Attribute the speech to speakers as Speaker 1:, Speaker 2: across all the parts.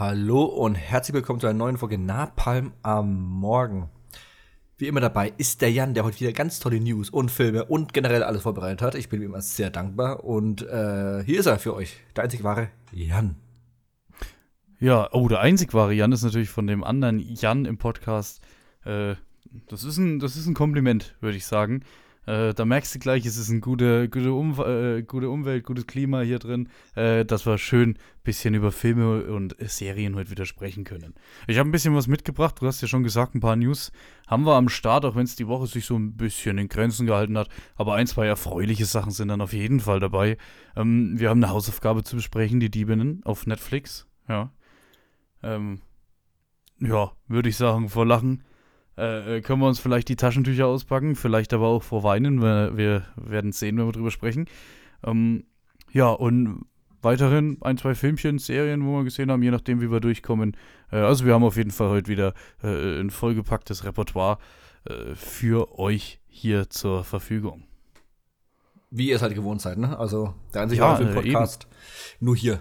Speaker 1: Hallo und herzlich willkommen zu einer neuen Folge Napalm am Morgen. Wie immer dabei ist der Jan, der heute wieder ganz tolle News und Filme und generell alles vorbereitet hat. Ich bin ihm immer sehr dankbar und äh, hier ist er für euch, der einzig wahre Jan.
Speaker 2: Ja, oh, der einzig wahre Jan ist natürlich von dem anderen Jan im Podcast. Äh, das, ist ein, das ist ein Kompliment, würde ich sagen. Äh, da merkst du gleich, es ist eine gute, gute, um äh, gute Umwelt, gutes Klima hier drin, äh, dass wir schön ein bisschen über Filme und Serien heute wieder sprechen können. Ich habe ein bisschen was mitgebracht, du hast ja schon gesagt, ein paar News haben wir am Start, auch wenn es die Woche sich so ein bisschen in Grenzen gehalten hat. Aber ein, zwei erfreuliche Sachen sind dann auf jeden Fall dabei. Ähm, wir haben eine Hausaufgabe zu besprechen, die Diebinnen auf Netflix. Ja. Ähm, ja, würde ich sagen, vor Lachen äh, äh, können wir uns vielleicht die Taschentücher auspacken, vielleicht aber auch vor Weinen. Wir, wir werden sehen, wenn wir drüber sprechen. Ähm, ja, und weiterhin ein, zwei Filmchen, Serien, wo wir gesehen haben, je nachdem, wie wir durchkommen. Äh, also wir haben auf jeden Fall heute wieder äh, ein vollgepacktes Repertoire äh, für euch hier zur Verfügung.
Speaker 1: Wie ihr es halt gewohnt seid, ne? Also der einzige ja, Podcast. Eben. Nur hier.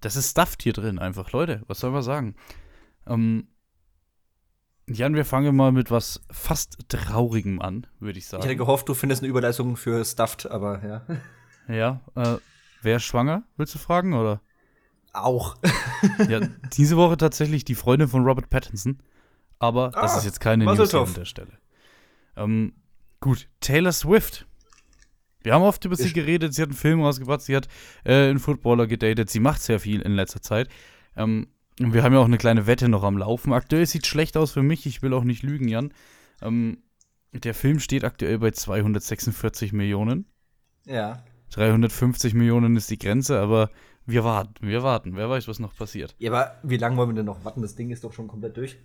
Speaker 2: Das ist Stuffed hier drin einfach, Leute. Was soll man sagen? Ähm, Jan, wir fangen mal mit was fast Traurigem an, würde ich sagen.
Speaker 1: Ich hätte gehofft, du findest eine Überleitung für Stuffed, aber ja.
Speaker 2: Ja, äh, wer ist schwanger, willst du fragen, oder?
Speaker 1: Auch.
Speaker 2: ja, diese Woche tatsächlich die Freundin von Robert Pattinson, aber ah, das ist jetzt keine News an der Stelle. Ähm, gut, Taylor Swift. Wir haben oft über sie geredet, sie hat einen Film rausgebracht, sie hat äh, einen Footballer gedatet, sie macht sehr viel in letzter Zeit. Ähm, und wir haben ja auch eine kleine Wette noch am Laufen. Aktuell sieht schlecht aus für mich, ich will auch nicht lügen, Jan. Ähm, der Film steht aktuell bei 246 Millionen.
Speaker 1: Ja.
Speaker 2: 350 Millionen ist die Grenze, aber wir warten, wir warten. Wer weiß, was noch passiert.
Speaker 1: Ja, aber wie lange wollen wir denn noch warten? Das Ding ist doch schon komplett durch.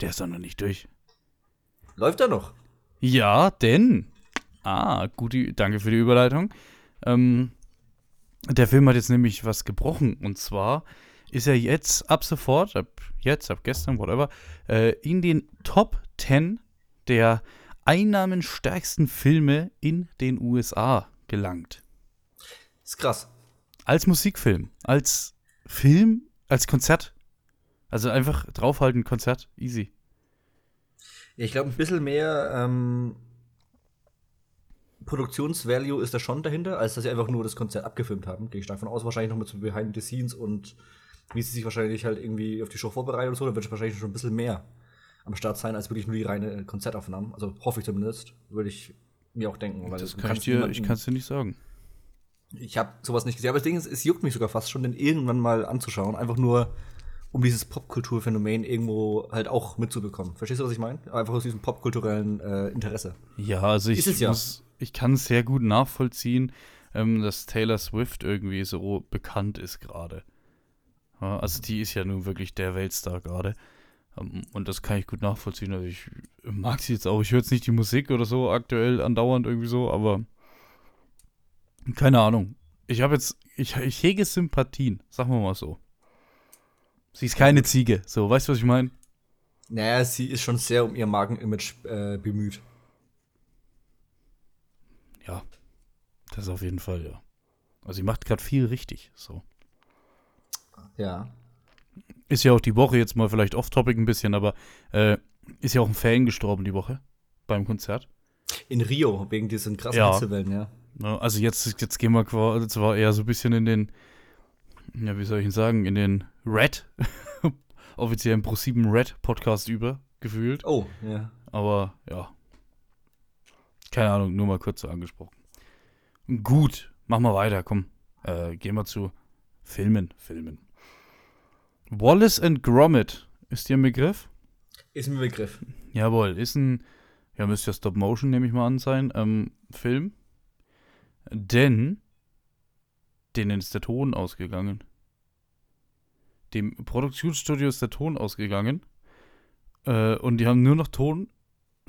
Speaker 2: Der ist doch noch nicht durch.
Speaker 1: Läuft er noch?
Speaker 2: Ja, denn. Ah, gute, danke für die Überleitung. Ähm, der Film hat jetzt nämlich was gebrochen. Und zwar ist er jetzt ab sofort, ab jetzt, ab gestern, whatever, äh, in den Top 10 der einnahmenstärksten Filme in den USA gelangt.
Speaker 1: Ist krass.
Speaker 2: Als Musikfilm, als Film, als Konzert. Also einfach draufhalten, Konzert, easy.
Speaker 1: ich glaube, ein bisschen mehr ähm, Produktionsvalue ist da schon dahinter, als dass sie einfach nur das Konzert abgefilmt haben. Gehe ich davon aus, wahrscheinlich noch mit so Behind the Scenes und wie sie sich wahrscheinlich halt irgendwie auf die Show vorbereiten und so, dann wird wahrscheinlich schon ein bisschen mehr am Start sein, als wirklich nur die reine Konzertaufnahmen. Also hoffe ich zumindest, würde ich mir auch denken.
Speaker 2: Weil das kann ich dir, ich kann es dir nicht sagen.
Speaker 1: Ich habe sowas nicht gesehen, aber das Ding ist, es juckt mich sogar fast schon, den irgendwann mal anzuschauen. Einfach nur, um dieses Popkulturphänomen irgendwo halt auch mitzubekommen. Verstehst du, was ich meine? Einfach aus diesem popkulturellen äh, Interesse.
Speaker 2: Ja, also ich, ja. Muss, ich kann es sehr gut nachvollziehen, ähm, dass Taylor Swift irgendwie so bekannt ist gerade. Also die ist ja nun wirklich der Weltstar gerade. Ähm, und das kann ich gut nachvollziehen. Also ich mag sie jetzt auch. Ich höre jetzt nicht die Musik oder so aktuell andauernd irgendwie so, aber keine Ahnung. Ich habe jetzt, ich, ich hege Sympathien, sagen wir mal so. Sie ist keine Ziege, so, weißt du, was ich meine?
Speaker 1: Naja, sie ist schon sehr um ihr Magenimage äh, bemüht.
Speaker 2: Ja, das auf jeden Fall, ja. Also sie macht gerade viel richtig, so.
Speaker 1: Ja.
Speaker 2: Ist ja auch die Woche jetzt mal vielleicht off-topic ein bisschen, aber äh, ist ja auch ein Fan gestorben die Woche beim Konzert.
Speaker 1: In Rio, wegen diesen krassen ja. Hitzewellen, ja.
Speaker 2: Also jetzt, jetzt gehen wir zwar eher so ein bisschen in den, ja, wie soll ich ihn sagen, in den Red, offiziellen Pro7 Red Podcast über, gefühlt.
Speaker 1: Oh, ja.
Speaker 2: Aber ja. Keine Ahnung, nur mal kurz so angesprochen. Gut, machen wir weiter, komm. Äh, gehen wir zu Filmen, Filmen. Wallace and Gromit. Ist dir ein Begriff?
Speaker 1: Ist ein Begriff.
Speaker 2: Jawohl, ist ein, ja, müsste ja Stop Motion, nehme ich mal an, sein, ähm, Film. Denn denen ist der Ton ausgegangen. Dem Produktionsstudio ist der Ton ausgegangen. Äh, und die haben nur noch Ton,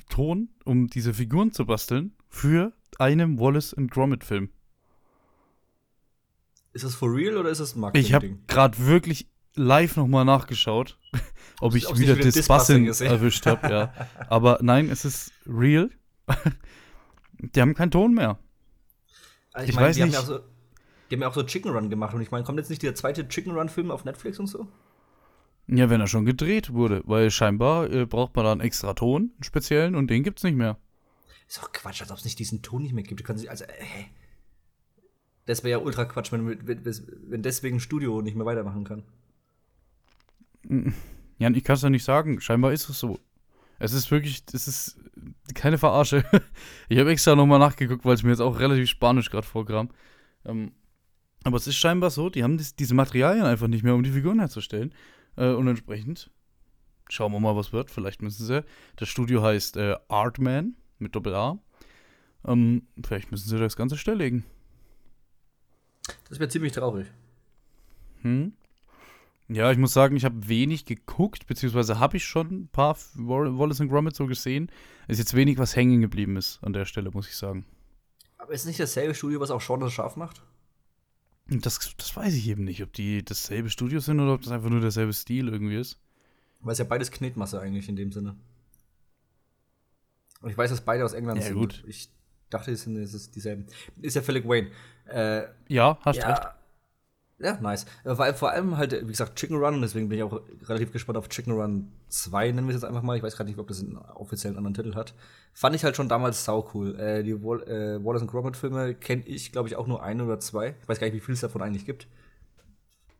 Speaker 2: Ton, um diese Figuren zu basteln, für einen Wallace and Gromit Film.
Speaker 1: Ist das for real oder ist das Marketing?
Speaker 2: Ich habe gerade wirklich live nochmal nachgeschaut, ob ich wieder, wieder Dispassing erwischt habe, ja. Aber nein, es ist real. die haben keinen Ton mehr.
Speaker 1: Also ich, ich mein, weiß nicht. So, Die haben ja auch so Chicken Run gemacht. Und ich meine, kommt jetzt nicht der zweite Chicken Run-Film auf Netflix und so?
Speaker 2: Ja, wenn er schon gedreht wurde, weil scheinbar äh, braucht man da einen extra Ton, einen speziellen, und den gibt's nicht mehr.
Speaker 1: Ist doch Quatsch, als ob es nicht diesen Ton nicht mehr gibt. Du kannst nicht, also, äh, hä? Das wäre ja ultra Quatsch, wenn, wenn, wenn deswegen ein Studio nicht mehr weitermachen kann.
Speaker 2: Jan, ich kann es ja nicht sagen. Scheinbar ist es so. Es ist wirklich, es ist keine Verarsche. ich habe extra nochmal nachgeguckt, weil es mir jetzt auch relativ spanisch gerade vorkam. Ähm, aber es ist scheinbar so, die haben das, diese Materialien einfach nicht mehr, um die Figuren herzustellen. Äh, und entsprechend schauen wir mal, was wird. Vielleicht müssen sie. Das Studio heißt äh, Artman mit Doppel A. Ähm, vielleicht müssen sie das Ganze stilllegen.
Speaker 1: Das wäre ziemlich traurig.
Speaker 2: Hm? Ja, ich muss sagen, ich habe wenig geguckt, beziehungsweise habe ich schon ein paar Wallace und Gromit so gesehen. Ist jetzt wenig, was hängen geblieben ist an der Stelle, muss ich sagen.
Speaker 1: Aber ist nicht dasselbe Studio, was auch Sean das scharf macht?
Speaker 2: Das, das weiß ich eben nicht, ob die dasselbe Studio sind oder ob das einfach nur derselbe Stil irgendwie ist.
Speaker 1: Weil es ja beides Knetmasse eigentlich in dem Sinne. Und ich weiß, dass beide aus England
Speaker 2: ja,
Speaker 1: sind.
Speaker 2: Gut.
Speaker 1: Ich dachte, es sind es dieselben. Ist ja völlig Wayne. Äh,
Speaker 2: ja, hast
Speaker 1: ja,
Speaker 2: recht.
Speaker 1: Ja, nice. Weil vor allem halt, wie gesagt, Chicken Run, und deswegen bin ich auch relativ gespannt auf Chicken Run 2, nennen wir es jetzt einfach mal. Ich weiß gerade nicht, ob das einen offiziellen anderen Titel hat. Fand ich halt schon damals sau cool. Äh, die Wall äh, Wallace and Gromit Filme kenne ich, glaube ich, auch nur ein oder zwei. Ich weiß gar nicht, wie viel es davon eigentlich gibt.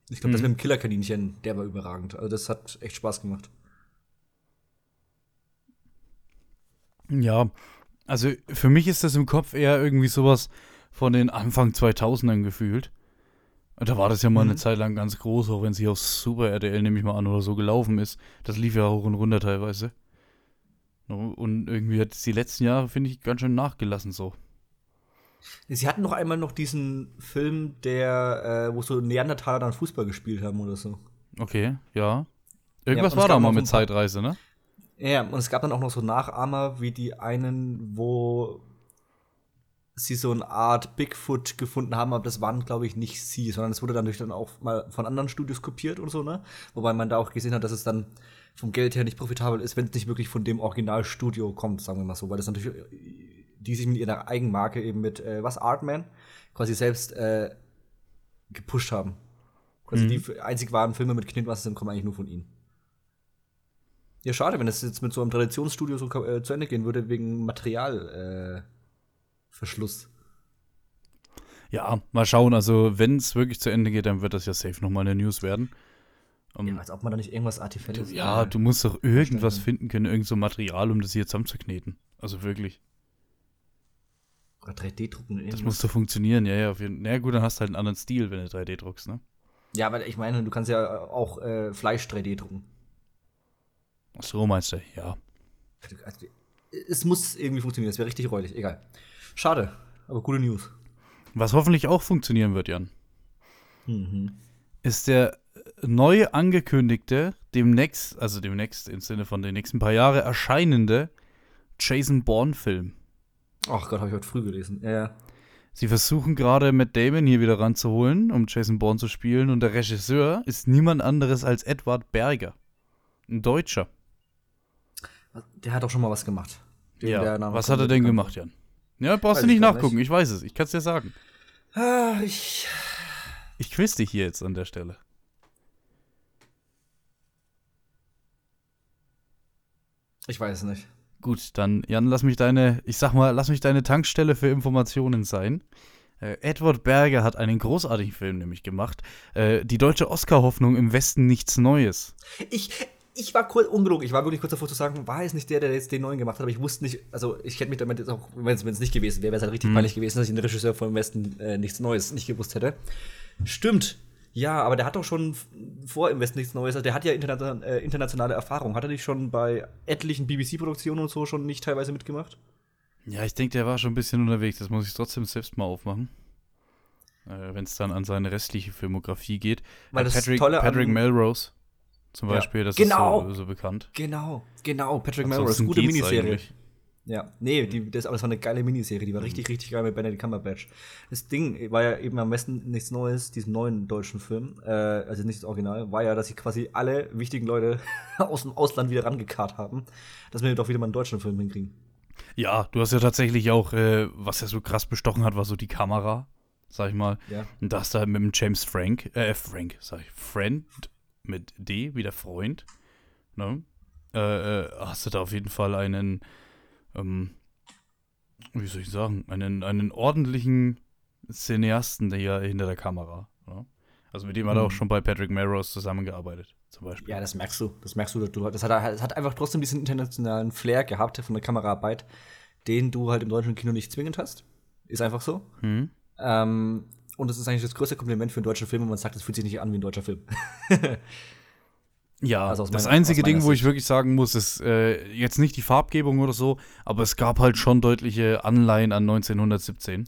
Speaker 1: Ich glaube, mhm. das mit dem Killerkaninchen, der war überragend. Also das hat echt Spaß gemacht.
Speaker 2: Ja, also für mich ist das im Kopf eher irgendwie sowas von den Anfang 2000ern gefühlt. Da war das ja mal mhm. eine Zeit lang ganz groß, auch wenn es hier auf Super RTL, nehme ich mal an, oder so gelaufen ist. Das lief ja hoch und runter teilweise. Und irgendwie hat es die letzten Jahre, finde ich, ganz schön nachgelassen so.
Speaker 1: Sie hatten noch einmal noch diesen Film, der, äh, wo so Neandertaler dann Fußball gespielt haben oder so.
Speaker 2: Okay, ja. Irgendwas ja, war da mal mit Zeitreise, ne?
Speaker 1: Ja, und es gab dann auch noch so Nachahmer, wie die einen, wo sie so eine Art Bigfoot gefunden haben, aber das waren, glaube ich, nicht sie, sondern es wurde dann durch dann auch mal von anderen Studios kopiert und so, ne? Wobei man da auch gesehen hat, dass es dann vom Geld her nicht profitabel ist, wenn es nicht wirklich von dem Originalstudio kommt, sagen wir mal so, weil das natürlich die sich mit ihrer Eigenmarke eben mit äh, was Artman quasi selbst äh, gepusht haben. Quasi mhm. die einzig wahren Filme mit Knitwasser sind, kommen eigentlich nur von ihnen. Ja, schade, wenn es jetzt mit so einem Traditionsstudio so äh, zu Ende gehen würde, wegen Materialverschluss. Äh,
Speaker 2: ja, mal schauen. Also, wenn es wirklich zu Ende geht, dann wird das ja safe nochmal eine News werden.
Speaker 1: Um, ja, als ob man da nicht irgendwas Artificielles.
Speaker 2: Ja, du musst doch irgendwas finden können, irgend so Material, um das hier zusammenzukneten. Also wirklich.
Speaker 1: Oder 3D-drucken.
Speaker 2: Das muss doch funktionieren, ja, ja. Auf jeden, na gut, dann hast du halt einen anderen Stil, wenn du 3D druckst, ne?
Speaker 1: Ja, aber ich meine, du kannst ja auch äh, Fleisch 3D drucken.
Speaker 2: Ach so, meinst du, ja.
Speaker 1: Also, es muss irgendwie funktionieren, es wäre richtig räudig, egal. Schade, aber gute News.
Speaker 2: Was hoffentlich auch funktionieren wird, Jan, mhm. ist der neu angekündigte, demnächst, also demnächst im Sinne von den nächsten paar Jahre erscheinende Jason Bourne-Film.
Speaker 1: Ach Gott, habe ich heute früh gelesen. Ja, ja.
Speaker 2: Sie versuchen gerade Matt Damon hier wieder ranzuholen, um Jason Bourne zu spielen. Und der Regisseur ist niemand anderes als Edward Berger. Ein Deutscher.
Speaker 1: Der hat auch schon mal was gemacht.
Speaker 2: ja. Was hat er denn gemacht, Jan? Ja, brauchst weiß du nicht nachgucken. Nicht. Ich weiß es. Ich kann es dir sagen.
Speaker 1: Ah, ich.
Speaker 2: Ich quiz dich hier jetzt an der Stelle.
Speaker 1: Ich weiß es nicht.
Speaker 2: Gut, dann, Jan, lass mich deine, ich sag mal, lass mich deine Tankstelle für Informationen sein. Äh, Edward Berger hat einen großartigen Film nämlich gemacht. Äh, die deutsche Oscar-Hoffnung im Westen nichts Neues.
Speaker 1: Ich, ich war kurz ungelogen. Ich war wirklich kurz davor zu sagen, war es nicht der, der jetzt den neuen gemacht hat, aber ich wusste nicht, also ich hätte mich damit jetzt auch, wenn es nicht gewesen wäre, wäre es halt richtig hm. peinlich gewesen, dass ich den Regisseur vom Westen äh, nichts Neues nicht gewusst hätte. Stimmt. Ja, aber der hat doch schon vor im Westen nichts Neues. Also der hat ja interna äh, internationale Erfahrung. Hat er nicht schon bei etlichen BBC-Produktionen und so schon nicht teilweise mitgemacht?
Speaker 2: Ja, ich denke, der war schon ein bisschen unterwegs. Das muss ich trotzdem selbst mal aufmachen. Äh, Wenn es dann an seine restliche Filmografie geht.
Speaker 1: Weil äh,
Speaker 2: Patrick,
Speaker 1: Tolle
Speaker 2: Patrick Melrose zum Beispiel, das
Speaker 1: genau.
Speaker 2: ist so, so, bekannt.
Speaker 1: Genau, genau. Patrick Melrose, gute Miniserie. Eigentlich. Ja, nee, die, das, aber das war eine geile Miniserie, die war mhm. richtig, richtig geil mit Benedict Cumberbatch. Das Ding war ja eben am besten nichts Neues, diesen neuen deutschen Film, äh, also nicht das Original, war ja, dass sie quasi alle wichtigen Leute aus dem Ausland wieder rangekarrt haben, dass wir doch wieder mal einen deutschen Film hinkriegen.
Speaker 2: Ja, du hast ja tatsächlich auch, äh, was ja so krass bestochen hat, war so die Kamera. sag ich mal.
Speaker 1: Ja.
Speaker 2: Und da hast du halt mit dem James Frank, äh, Frank, sag ich, Friend mit D, wie der Freund, ne? Äh, äh, hast du da auf jeden Fall einen, ähm, wie soll ich sagen, einen, einen ordentlichen Cineasten der ja hinter der Kamera. Ne? Also mit dem hat er auch
Speaker 1: Mhm.
Speaker 2: schon bei Patrick Melrose zusammengearbeitet, zum Beispiel.
Speaker 1: Ja, das merkst du. Das merkst du. du das, hat, das hat einfach trotzdem diesen internationalen Flair gehabt von der Kameraarbeit, den du halt im deutschen Kino nicht zwingend hast. Ist einfach so.
Speaker 2: Mhm.
Speaker 1: Ähm, und das ist eigentlich das größte Kompliment für einen deutschen Film, wenn man sagt, es fühlt sich nicht an wie ein deutscher Film.
Speaker 2: Ja,
Speaker 1: Also aus
Speaker 2: das
Speaker 1: meiner-
Speaker 2: einzige
Speaker 1: meiner
Speaker 2: Ding, wo ich
Speaker 1: Sicht.
Speaker 2: wirklich sagen muss, ist äh, jetzt nicht die Farbgebung oder so, aber es gab halt schon deutliche Anleihen an 1917.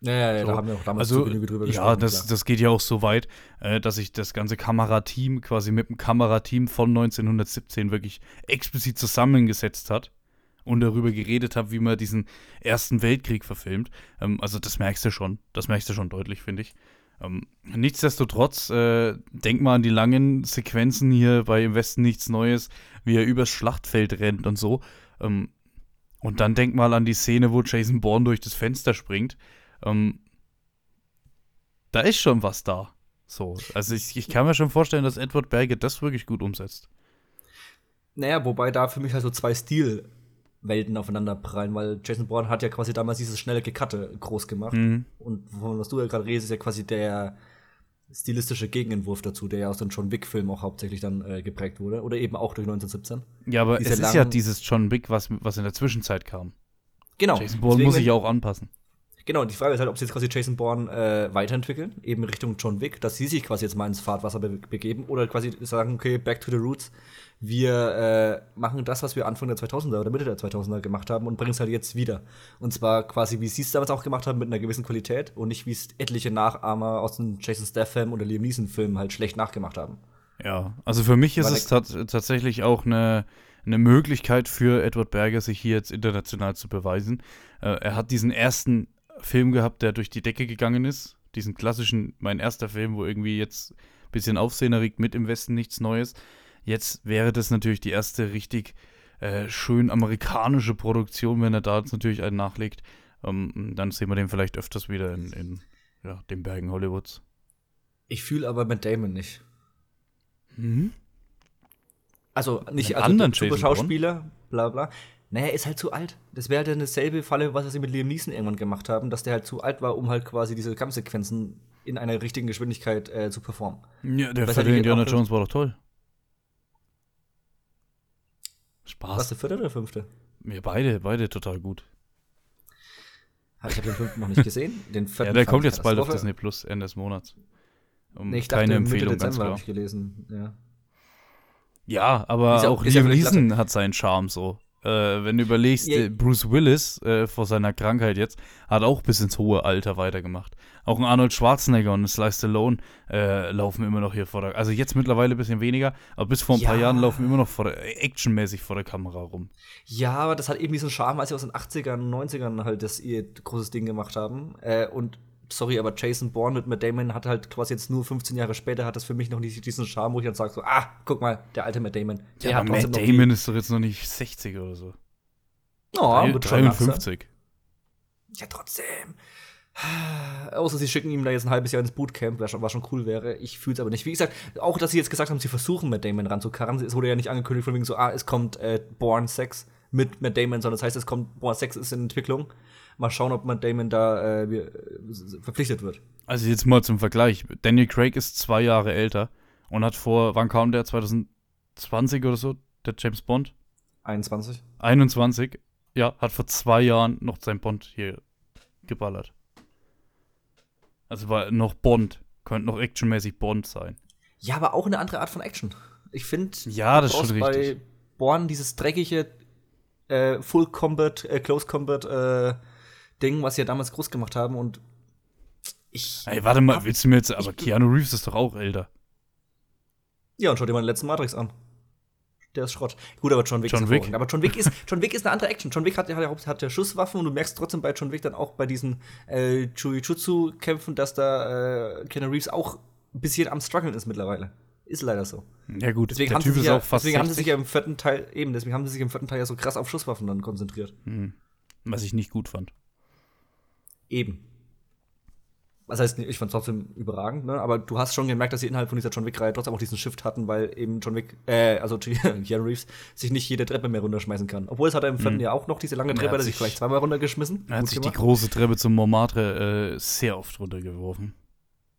Speaker 1: Ja, ja, ja
Speaker 2: So.
Speaker 1: da haben wir auch damals
Speaker 2: Also,
Speaker 1: drüber
Speaker 2: ja,
Speaker 1: gesprochen.
Speaker 2: das,
Speaker 1: klar.
Speaker 2: das geht ja auch so weit, äh, dass ich das ganze Kamerateam quasi mit dem Kamerateam von 1917 wirklich explizit zusammengesetzt hat und darüber geredet habe, wie man diesen Ersten Weltkrieg verfilmt. Ähm, also das merkst du schon, das merkst du schon deutlich, finde ich. Ähm, nichtsdestotrotz, äh, denk mal an die langen Sequenzen hier bei Im Westen nichts Neues, wie er übers Schlachtfeld rennt und so. Ähm, und dann denk mal an die Szene, wo Jason Bourne durch das Fenster springt. Ähm, da ist schon was da. So, also ich, ich kann mir schon vorstellen, dass Edward Berge das wirklich gut umsetzt.
Speaker 1: Naja, wobei da für mich halt so zwei Stilwelten aufeinander prallen, weil Jason Bourne hat ja quasi damals dieses schnelle Gekatte groß gemacht.
Speaker 2: Mhm.
Speaker 1: Und von was du ja gerade redest, ist ja quasi der stilistische Gegenentwurf dazu, der ja aus den John Wick-Filmen auch hauptsächlich dann äh, geprägt wurde. Oder eben auch durch 1917.
Speaker 2: Ja, aber
Speaker 1: Diese
Speaker 2: es ist ja dieses John Wick, was, was in der Zwischenzeit kam.
Speaker 1: Genau.
Speaker 2: Jason Bourne
Speaker 1: Deswegen,
Speaker 2: muss sich
Speaker 1: wenn-
Speaker 2: auch anpassen.
Speaker 1: Genau, die Frage ist halt, ob sie jetzt quasi Jason Bourne äh, weiterentwickeln, eben Richtung John Wick, dass sie sich quasi jetzt mal ins Fahrtwasser be begeben oder quasi sagen, okay, back to the roots. Wir äh, machen das, was wir Anfang der 2000er oder Mitte der 2000er gemacht haben und bringen es halt jetzt wieder. Und zwar quasi, wie sie es damals auch gemacht haben, mit einer gewissen Qualität und nicht, wie es etliche Nachahmer aus den Jason Statham oder Liam Neeson-Filmen halt schlecht nachgemacht haben.
Speaker 2: Ja, also für mich ist
Speaker 1: Weil
Speaker 2: es tat tatsächlich auch eine, eine Möglichkeit für Edward Berger, sich hier jetzt international zu beweisen. Äh, er hat diesen ersten Film gehabt, der durch die Decke gegangen ist. Diesen klassischen, mein erster Film, wo irgendwie jetzt ein bisschen Aufsehen erregt, mit im Westen nichts Neues. Jetzt wäre das natürlich die erste richtig äh, schön amerikanische Produktion, wenn er da jetzt natürlich einen nachlegt. Ähm, dann sehen wir den vielleicht öfters wieder in, in ja, den Bergen Hollywoods.
Speaker 1: Ich fühle aber Matt Damon nicht.
Speaker 2: Mhm.
Speaker 1: Also nicht
Speaker 2: anderen Jason
Speaker 1: Schauspieler, bla bla. Naja, er ist halt zu alt. Das wäre dann dasselbe Falle, was sie mit Liam Neeson irgendwann gemacht haben, dass der halt zu alt war, um halt quasi diese Kampfsequenzen in einer richtigen Geschwindigkeit äh, zu performen.
Speaker 2: Ja, der
Speaker 1: Was die
Speaker 2: Indiana
Speaker 1: auch-
Speaker 2: Jones war doch toll.
Speaker 1: Was,
Speaker 2: Spaß.
Speaker 1: der vierte oder fünfte?
Speaker 2: Wir beide, beide total gut.
Speaker 1: Ich habe den fünften noch nicht gesehen. Den vierten
Speaker 2: Ja, der kommt jetzt bald auf. Disney Plus Ende des Monats. Um,
Speaker 1: Nee, ich dachte,
Speaker 2: keine
Speaker 1: Mitte
Speaker 2: Empfehlung, ganz
Speaker 1: Dezember
Speaker 2: klar.
Speaker 1: habe ich gelesen. Ja.
Speaker 2: Ja, aber
Speaker 1: ja-
Speaker 2: auch
Speaker 1: ja
Speaker 2: Liam Neeson hat seinen Charme so. Äh, wenn du überlegst,
Speaker 1: Ja.
Speaker 2: äh, Bruce Willis äh, vor seiner Krankheit jetzt hat auch bis ins hohe Alter weitergemacht. Auch ein Arnold Schwarzenegger und ein Sly Stallone äh, laufen immer noch hier vor der Also jetzt mittlerweile ein bisschen weniger, aber bis vor ein paar
Speaker 1: Ja.
Speaker 2: Jahren laufen immer noch vor der, äh, actionmäßig vor der Kamera rum.
Speaker 1: ja, aber das hat eben diesen Charme, als sie aus den 80ern, 90ern halt das ihr großes Ding gemacht haben. Äh, und sorry, aber Jason Bourne mit Matt Damon hat halt quasi jetzt nur 15 Jahre später hat das für mich noch nicht diesen Charme, wo ich dann sage so, ah, guck mal, der alte Matt Damon. Der
Speaker 2: Ja,
Speaker 1: hat
Speaker 2: aber Matt Damon ist doch jetzt noch nicht 60 oder so.
Speaker 1: oh,
Speaker 2: Drei-
Speaker 1: wird schon langsam.
Speaker 2: 53.
Speaker 1: Ja, trotzdem. Außer sie schicken ihm da jetzt ein halbes Jahr ins Bootcamp, was schon, was schon cool wäre. Ich fühle es aber nicht. Wie gesagt, auch, dass sie jetzt gesagt haben, sie versuchen, Matt Damon ranzukarren. Es wurde ja nicht angekündigt von wegen so, ah, es kommt äh, Born 6 mit Matt Damon, sondern das heißt, es kommt Born 6 ist in Entwicklung. Mal schauen, ob Matt Damon da äh, äh, verpflichtet wird.
Speaker 2: Also jetzt mal zum Vergleich. Daniel Craig ist zwei Jahre älter und hat vor, wann kam der? 2020 oder so? Der James Bond?
Speaker 1: 21.
Speaker 2: 21. Ja, hat vor zwei Jahren noch sein Bond hier geballert. Also war noch Bond. Könnte noch actionmäßig Bond sein.
Speaker 1: Ja, aber auch eine andere Art von Action. Ich finde,
Speaker 2: Ja, das ist schon
Speaker 1: bei
Speaker 2: richtig.
Speaker 1: Born dieses dreckige äh, Full Combat, äh, Close Combat äh, Ding, was sie ja damals groß gemacht haben und ich.
Speaker 2: Ey, warte mal, willst du mir jetzt. Aber Keanu Reeves ist doch auch älter.
Speaker 1: Ja, und schau dir mal den letzten Matrix an. Der ist Schrott. Gut, aber John Wick
Speaker 2: John
Speaker 1: ist
Speaker 2: Wick.
Speaker 1: Aber John Wick ist, John Wick ist eine andere Action. John Wick hat, hat, hat ja Schusswaffen und du merkst trotzdem bei John Wick dann auch bei diesen äh, Jujutsu-Kämpfen, dass da äh, Keanu Reeves auch ein bisschen am struggeln ist mittlerweile. Ist leider so.
Speaker 2: Ja, gut,
Speaker 1: Deswegen,
Speaker 2: der
Speaker 1: haben
Speaker 2: Typ
Speaker 1: sie,
Speaker 2: ist
Speaker 1: ja,
Speaker 2: auch fast
Speaker 1: deswegen haben sie sich
Speaker 2: 60,
Speaker 1: ja im vierten Teil, eben, deswegen haben sie sich im vierten Teil ja so krass auf Schusswaffen dann konzentriert.
Speaker 2: was ich nicht gut fand.
Speaker 1: Eben. was heißt, ich fand es trotzdem überragend, ne? aber du hast schon gemerkt, dass sie innerhalb von dieser John Wick-Reihe trotzdem auch diesen Shift hatten, weil eben John Wick, äh, also Keanu Reeves, sich nicht jede Treppe mehr runterschmeißen kann. Obwohl es hat er im vierten
Speaker 2: Mhm.
Speaker 1: Jahr auch noch diese lange Treppe,
Speaker 2: hat
Speaker 1: er sich vielleicht zweimal runtergeschmissen.
Speaker 2: Er hat sich die
Speaker 1: gemacht.
Speaker 2: große Treppe zum Montmartre äh, sehr oft runtergeworfen.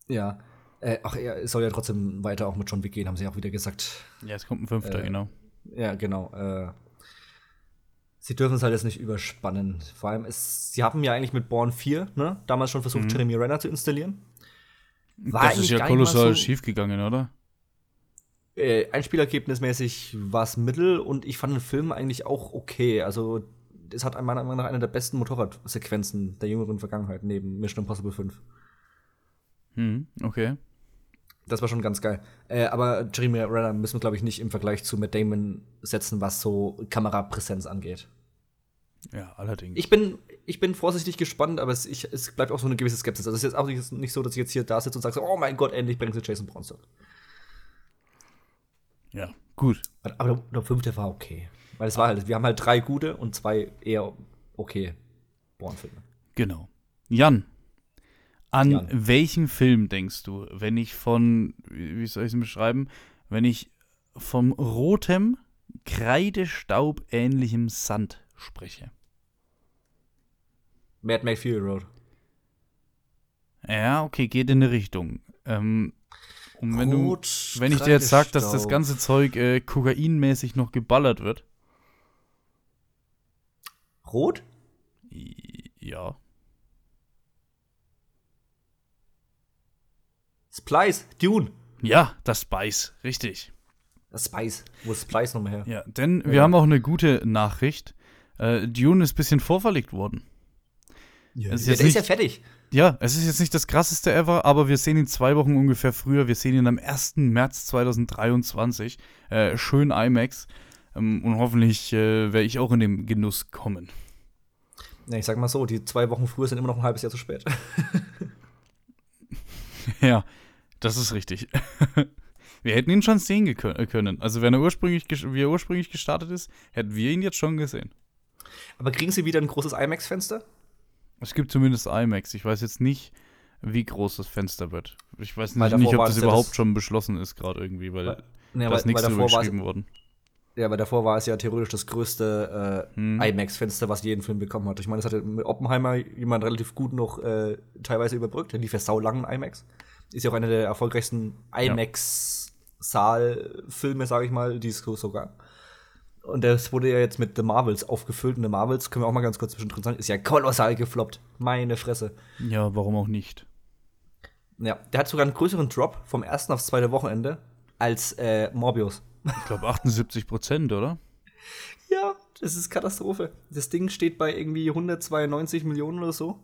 Speaker 1: Ja. Äh, ach, er soll ja trotzdem weiter auch mit John Wick gehen, haben sie auch wieder gesagt.
Speaker 2: Ja, es kommt ein fünfter,
Speaker 1: Äh,
Speaker 2: genau.
Speaker 1: Ja, genau. Äh, sie dürfen es halt jetzt nicht überspannen. Vor allem, ist, sie haben ja eigentlich mit Born 4, ne, damals schon versucht,
Speaker 2: Mhm.
Speaker 1: Jeremy Renner zu installieren. War
Speaker 2: das ist ja kolossal
Speaker 1: so-
Speaker 2: schief gegangen, oder?
Speaker 1: Äh, Einspielergebnismäßig war es mittel und ich fand den Film eigentlich auch okay. Also, es hat meiner Meinung nach eine der besten Motorradsequenzen der jüngeren Vergangenheit neben Mission Impossible 5.
Speaker 2: Hm, okay.
Speaker 1: Das war schon ganz geil. Äh, aber Jeremy Renner müssen wir, glaube ich, nicht im Vergleich zu Matt Damon setzen, was so Kamerapräsenz angeht.
Speaker 2: Ja, allerdings.
Speaker 1: Ich bin, ich bin vorsichtig gespannt, aber es, ich, es bleibt auch so eine gewisse Skepsis. Also es ist jetzt auch nicht, nicht so, dass ich jetzt hier da sitze und sage, oh mein Gott, endlich bringen sie Jason zurück.
Speaker 2: ja, gut.
Speaker 1: Aber der, der fünfte war okay. Weil es war halt, wir haben halt drei gute und zwei eher okay Bourne-Filme.
Speaker 2: Genau. Jan, an
Speaker 1: Jan.
Speaker 2: welchen Film denkst du, wenn ich von, wie soll ich es beschreiben, wenn ich vom rotem, kreidestaubähnlichem Sand spreche?
Speaker 1: Mad Max Fury Road.
Speaker 2: Ja, okay, geht in eine Richtung. Ähm, und wenn du, wenn ich dir jetzt sage, dass das ganze Zeug äh, kokainmäßig noch geballert wird,
Speaker 1: Rot?
Speaker 2: ja.
Speaker 1: Splice, Dune.
Speaker 2: Ja, das Spice, richtig.
Speaker 1: Das Spice. Wo ist Splice nochmal her?
Speaker 2: Ja, denn wir
Speaker 1: Ja.
Speaker 2: haben auch eine gute Nachricht. Äh, Dune ist ein bisschen vorverlegt worden.
Speaker 1: Ja,
Speaker 2: Es ist
Speaker 1: der
Speaker 2: jetzt
Speaker 1: ist ja
Speaker 2: nicht-
Speaker 1: fertig.
Speaker 2: Ja, es ist jetzt nicht das krasseste ever, aber wir sehen ihn zwei Wochen ungefähr früher. Wir sehen ihn am 1. März 2023. Äh, schön IMAX. Ähm, und hoffentlich äh, werde ich auch in den Genuss kommen.
Speaker 1: Ja, ich sag mal so, die zwei Wochen früher sind immer noch ein halbes Jahr zu spät.
Speaker 2: ja, das ist richtig. wir hätten ihn schon sehen äh, können. Also, wenn er ursprünglich, wie er ursprünglich gestartet ist, hätten wir ihn jetzt schon gesehen.
Speaker 1: Aber kriegen sie wieder ein großes IMAX-Fenster?
Speaker 2: Es gibt zumindest IMAX. Ich weiß jetzt nicht, wie groß das Fenster wird. Ich weiß
Speaker 1: Weil
Speaker 2: nicht, nicht ob das überhaupt
Speaker 1: das-
Speaker 2: schon beschlossen ist, gerade irgendwie, weil
Speaker 1: Ja,
Speaker 2: da
Speaker 1: weil,
Speaker 2: ist nichts
Speaker 1: weil
Speaker 2: drüber geschrieben worden.
Speaker 1: ja, weil davor war es ja theoretisch das größte äh,
Speaker 2: Hm.
Speaker 1: IMAX-Fenster, was jeden Film bekommen hat. Ich meine, das hatte mit Oppenheimer jemand relativ gut noch äh, teilweise überbrückt. Der lief ja saulang in IMAX. Ist ja auch einer der erfolgreichsten IMAX-Saal-Filme, sage ich mal, die es so so gab. Und das wurde ja jetzt mit The Marvels aufgefüllt. Und The Marvels, können wir auch mal ganz kurz zwischendrin sagen, ist ja kolossal gefloppt. Meine Fresse.
Speaker 2: Ja, warum auch nicht?
Speaker 1: Ja, der hat sogar einen größeren Drop vom ersten aufs zweite Wochenende als äh, Morbius.
Speaker 2: Ich glaube 78 Prozent, oder?
Speaker 1: Ja, das ist Katastrophe. Das Ding steht bei irgendwie 192 Millionen oder so.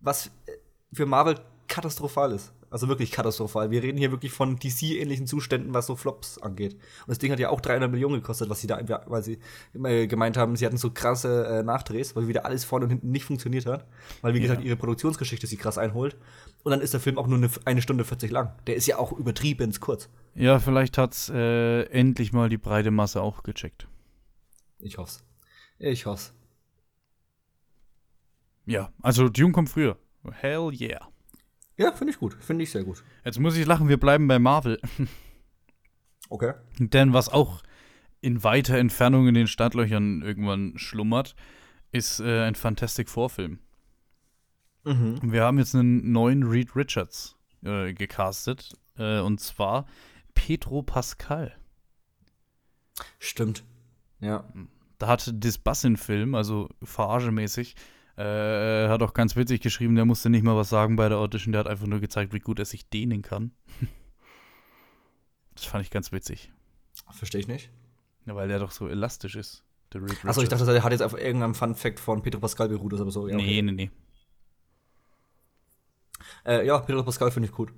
Speaker 1: Was äh, für Marvel katastrophal ist. Also wirklich katastrophal. Wir reden hier wirklich von DC-ähnlichen Zuständen, was so Flops angeht. Und das Ding hat ja auch 300 Millionen gekostet, was sie da, weil sie äh, gemeint haben, sie hatten so krasse äh, Nachdrehs, weil wieder alles vorne und hinten nicht funktioniert hat. Weil, wie
Speaker 2: Ja.
Speaker 1: gesagt, ihre Produktionsgeschichte sie krass einholt. Und dann ist der Film auch nur eine, eine Stunde 40 lang. Der ist ja auch übertrieben kurz.
Speaker 2: Ja, vielleicht hat's äh, endlich mal die breite Masse auch gecheckt.
Speaker 1: Ich hoff's. Ich hoff's.
Speaker 2: Ja, also Dune kommt früher. Hell yeah.
Speaker 1: Ja, finde ich gut. Finde ich sehr gut.
Speaker 2: Jetzt muss ich lachen, wir bleiben bei Marvel.
Speaker 1: Okay.
Speaker 2: Denn was auch in weiter Entfernung in den Startlöchern irgendwann schlummert, ist äh, ein Fantastic Four-Film.
Speaker 1: Mhm.
Speaker 2: Wir haben jetzt einen neuen Reed Richards äh, gecastet. Äh, und zwar Pedro Pascal.
Speaker 1: Stimmt. Ja.
Speaker 2: Da hat Disbussin-Film, also verarsche-mäßig, äh, hat auch ganz witzig geschrieben, der musste nicht mal was sagen bei der Audition, der hat einfach nur gezeigt, wie gut er sich dehnen kann. das fand ich ganz witzig.
Speaker 1: Verstehe ich nicht.
Speaker 2: Ja, weil der doch so elastisch ist, der
Speaker 1: Achso, ich dachte, er hat jetzt auf irgendeinem Fun-Fact von Pedro Pascal beruht, ist aber so. Ja,
Speaker 2: Nee,
Speaker 1: okay.
Speaker 2: nee, nee.
Speaker 1: Äh, ja, Pedro Pascal finde ich gut.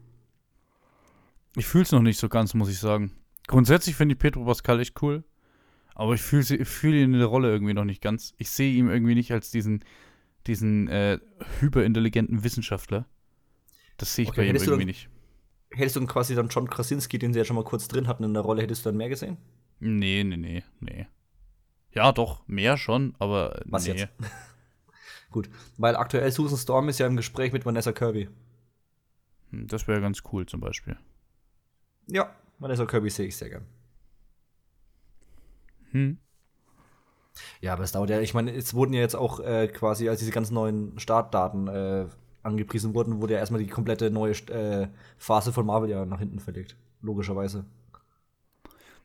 Speaker 2: Ich fühle es noch nicht so ganz, muss ich sagen. Grundsätzlich finde ich Pedro Pascal echt cool, aber ich fühle fühl ihn in der Rolle irgendwie noch nicht ganz. Ich sehe ihn irgendwie nicht als diesen, diesen äh, hyperintelligenten Wissenschaftler. Das sehe ich
Speaker 1: Okay,
Speaker 2: bei ihm irgendwie
Speaker 1: dann-
Speaker 2: nicht.
Speaker 1: Hättest du dann quasi dann John Krasinski, den sie ja schon mal kurz drin hatten in der Rolle, hättest du dann mehr gesehen?
Speaker 2: Nee, nee, nee, nee. Ja, doch, mehr schon, aber
Speaker 1: Was
Speaker 2: nee.
Speaker 1: jetzt? Gut, weil aktuell Susan Storm ist ja im Gespräch mit Vanessa Kirby.
Speaker 2: Hm, Das wäre ganz cool zum Beispiel.
Speaker 1: Ja, Vanessa Kirby sehe ich sehr gern.
Speaker 2: Hm.
Speaker 1: Ja, aber es dauert ja, ich meine, es wurden ja jetzt auch äh, quasi, als diese ganzen neuen Startdaten äh, angepriesen wurden, wurde ja erstmal die komplette neue äh, Phase von Marvel ja nach hinten verlegt. Logischerweise.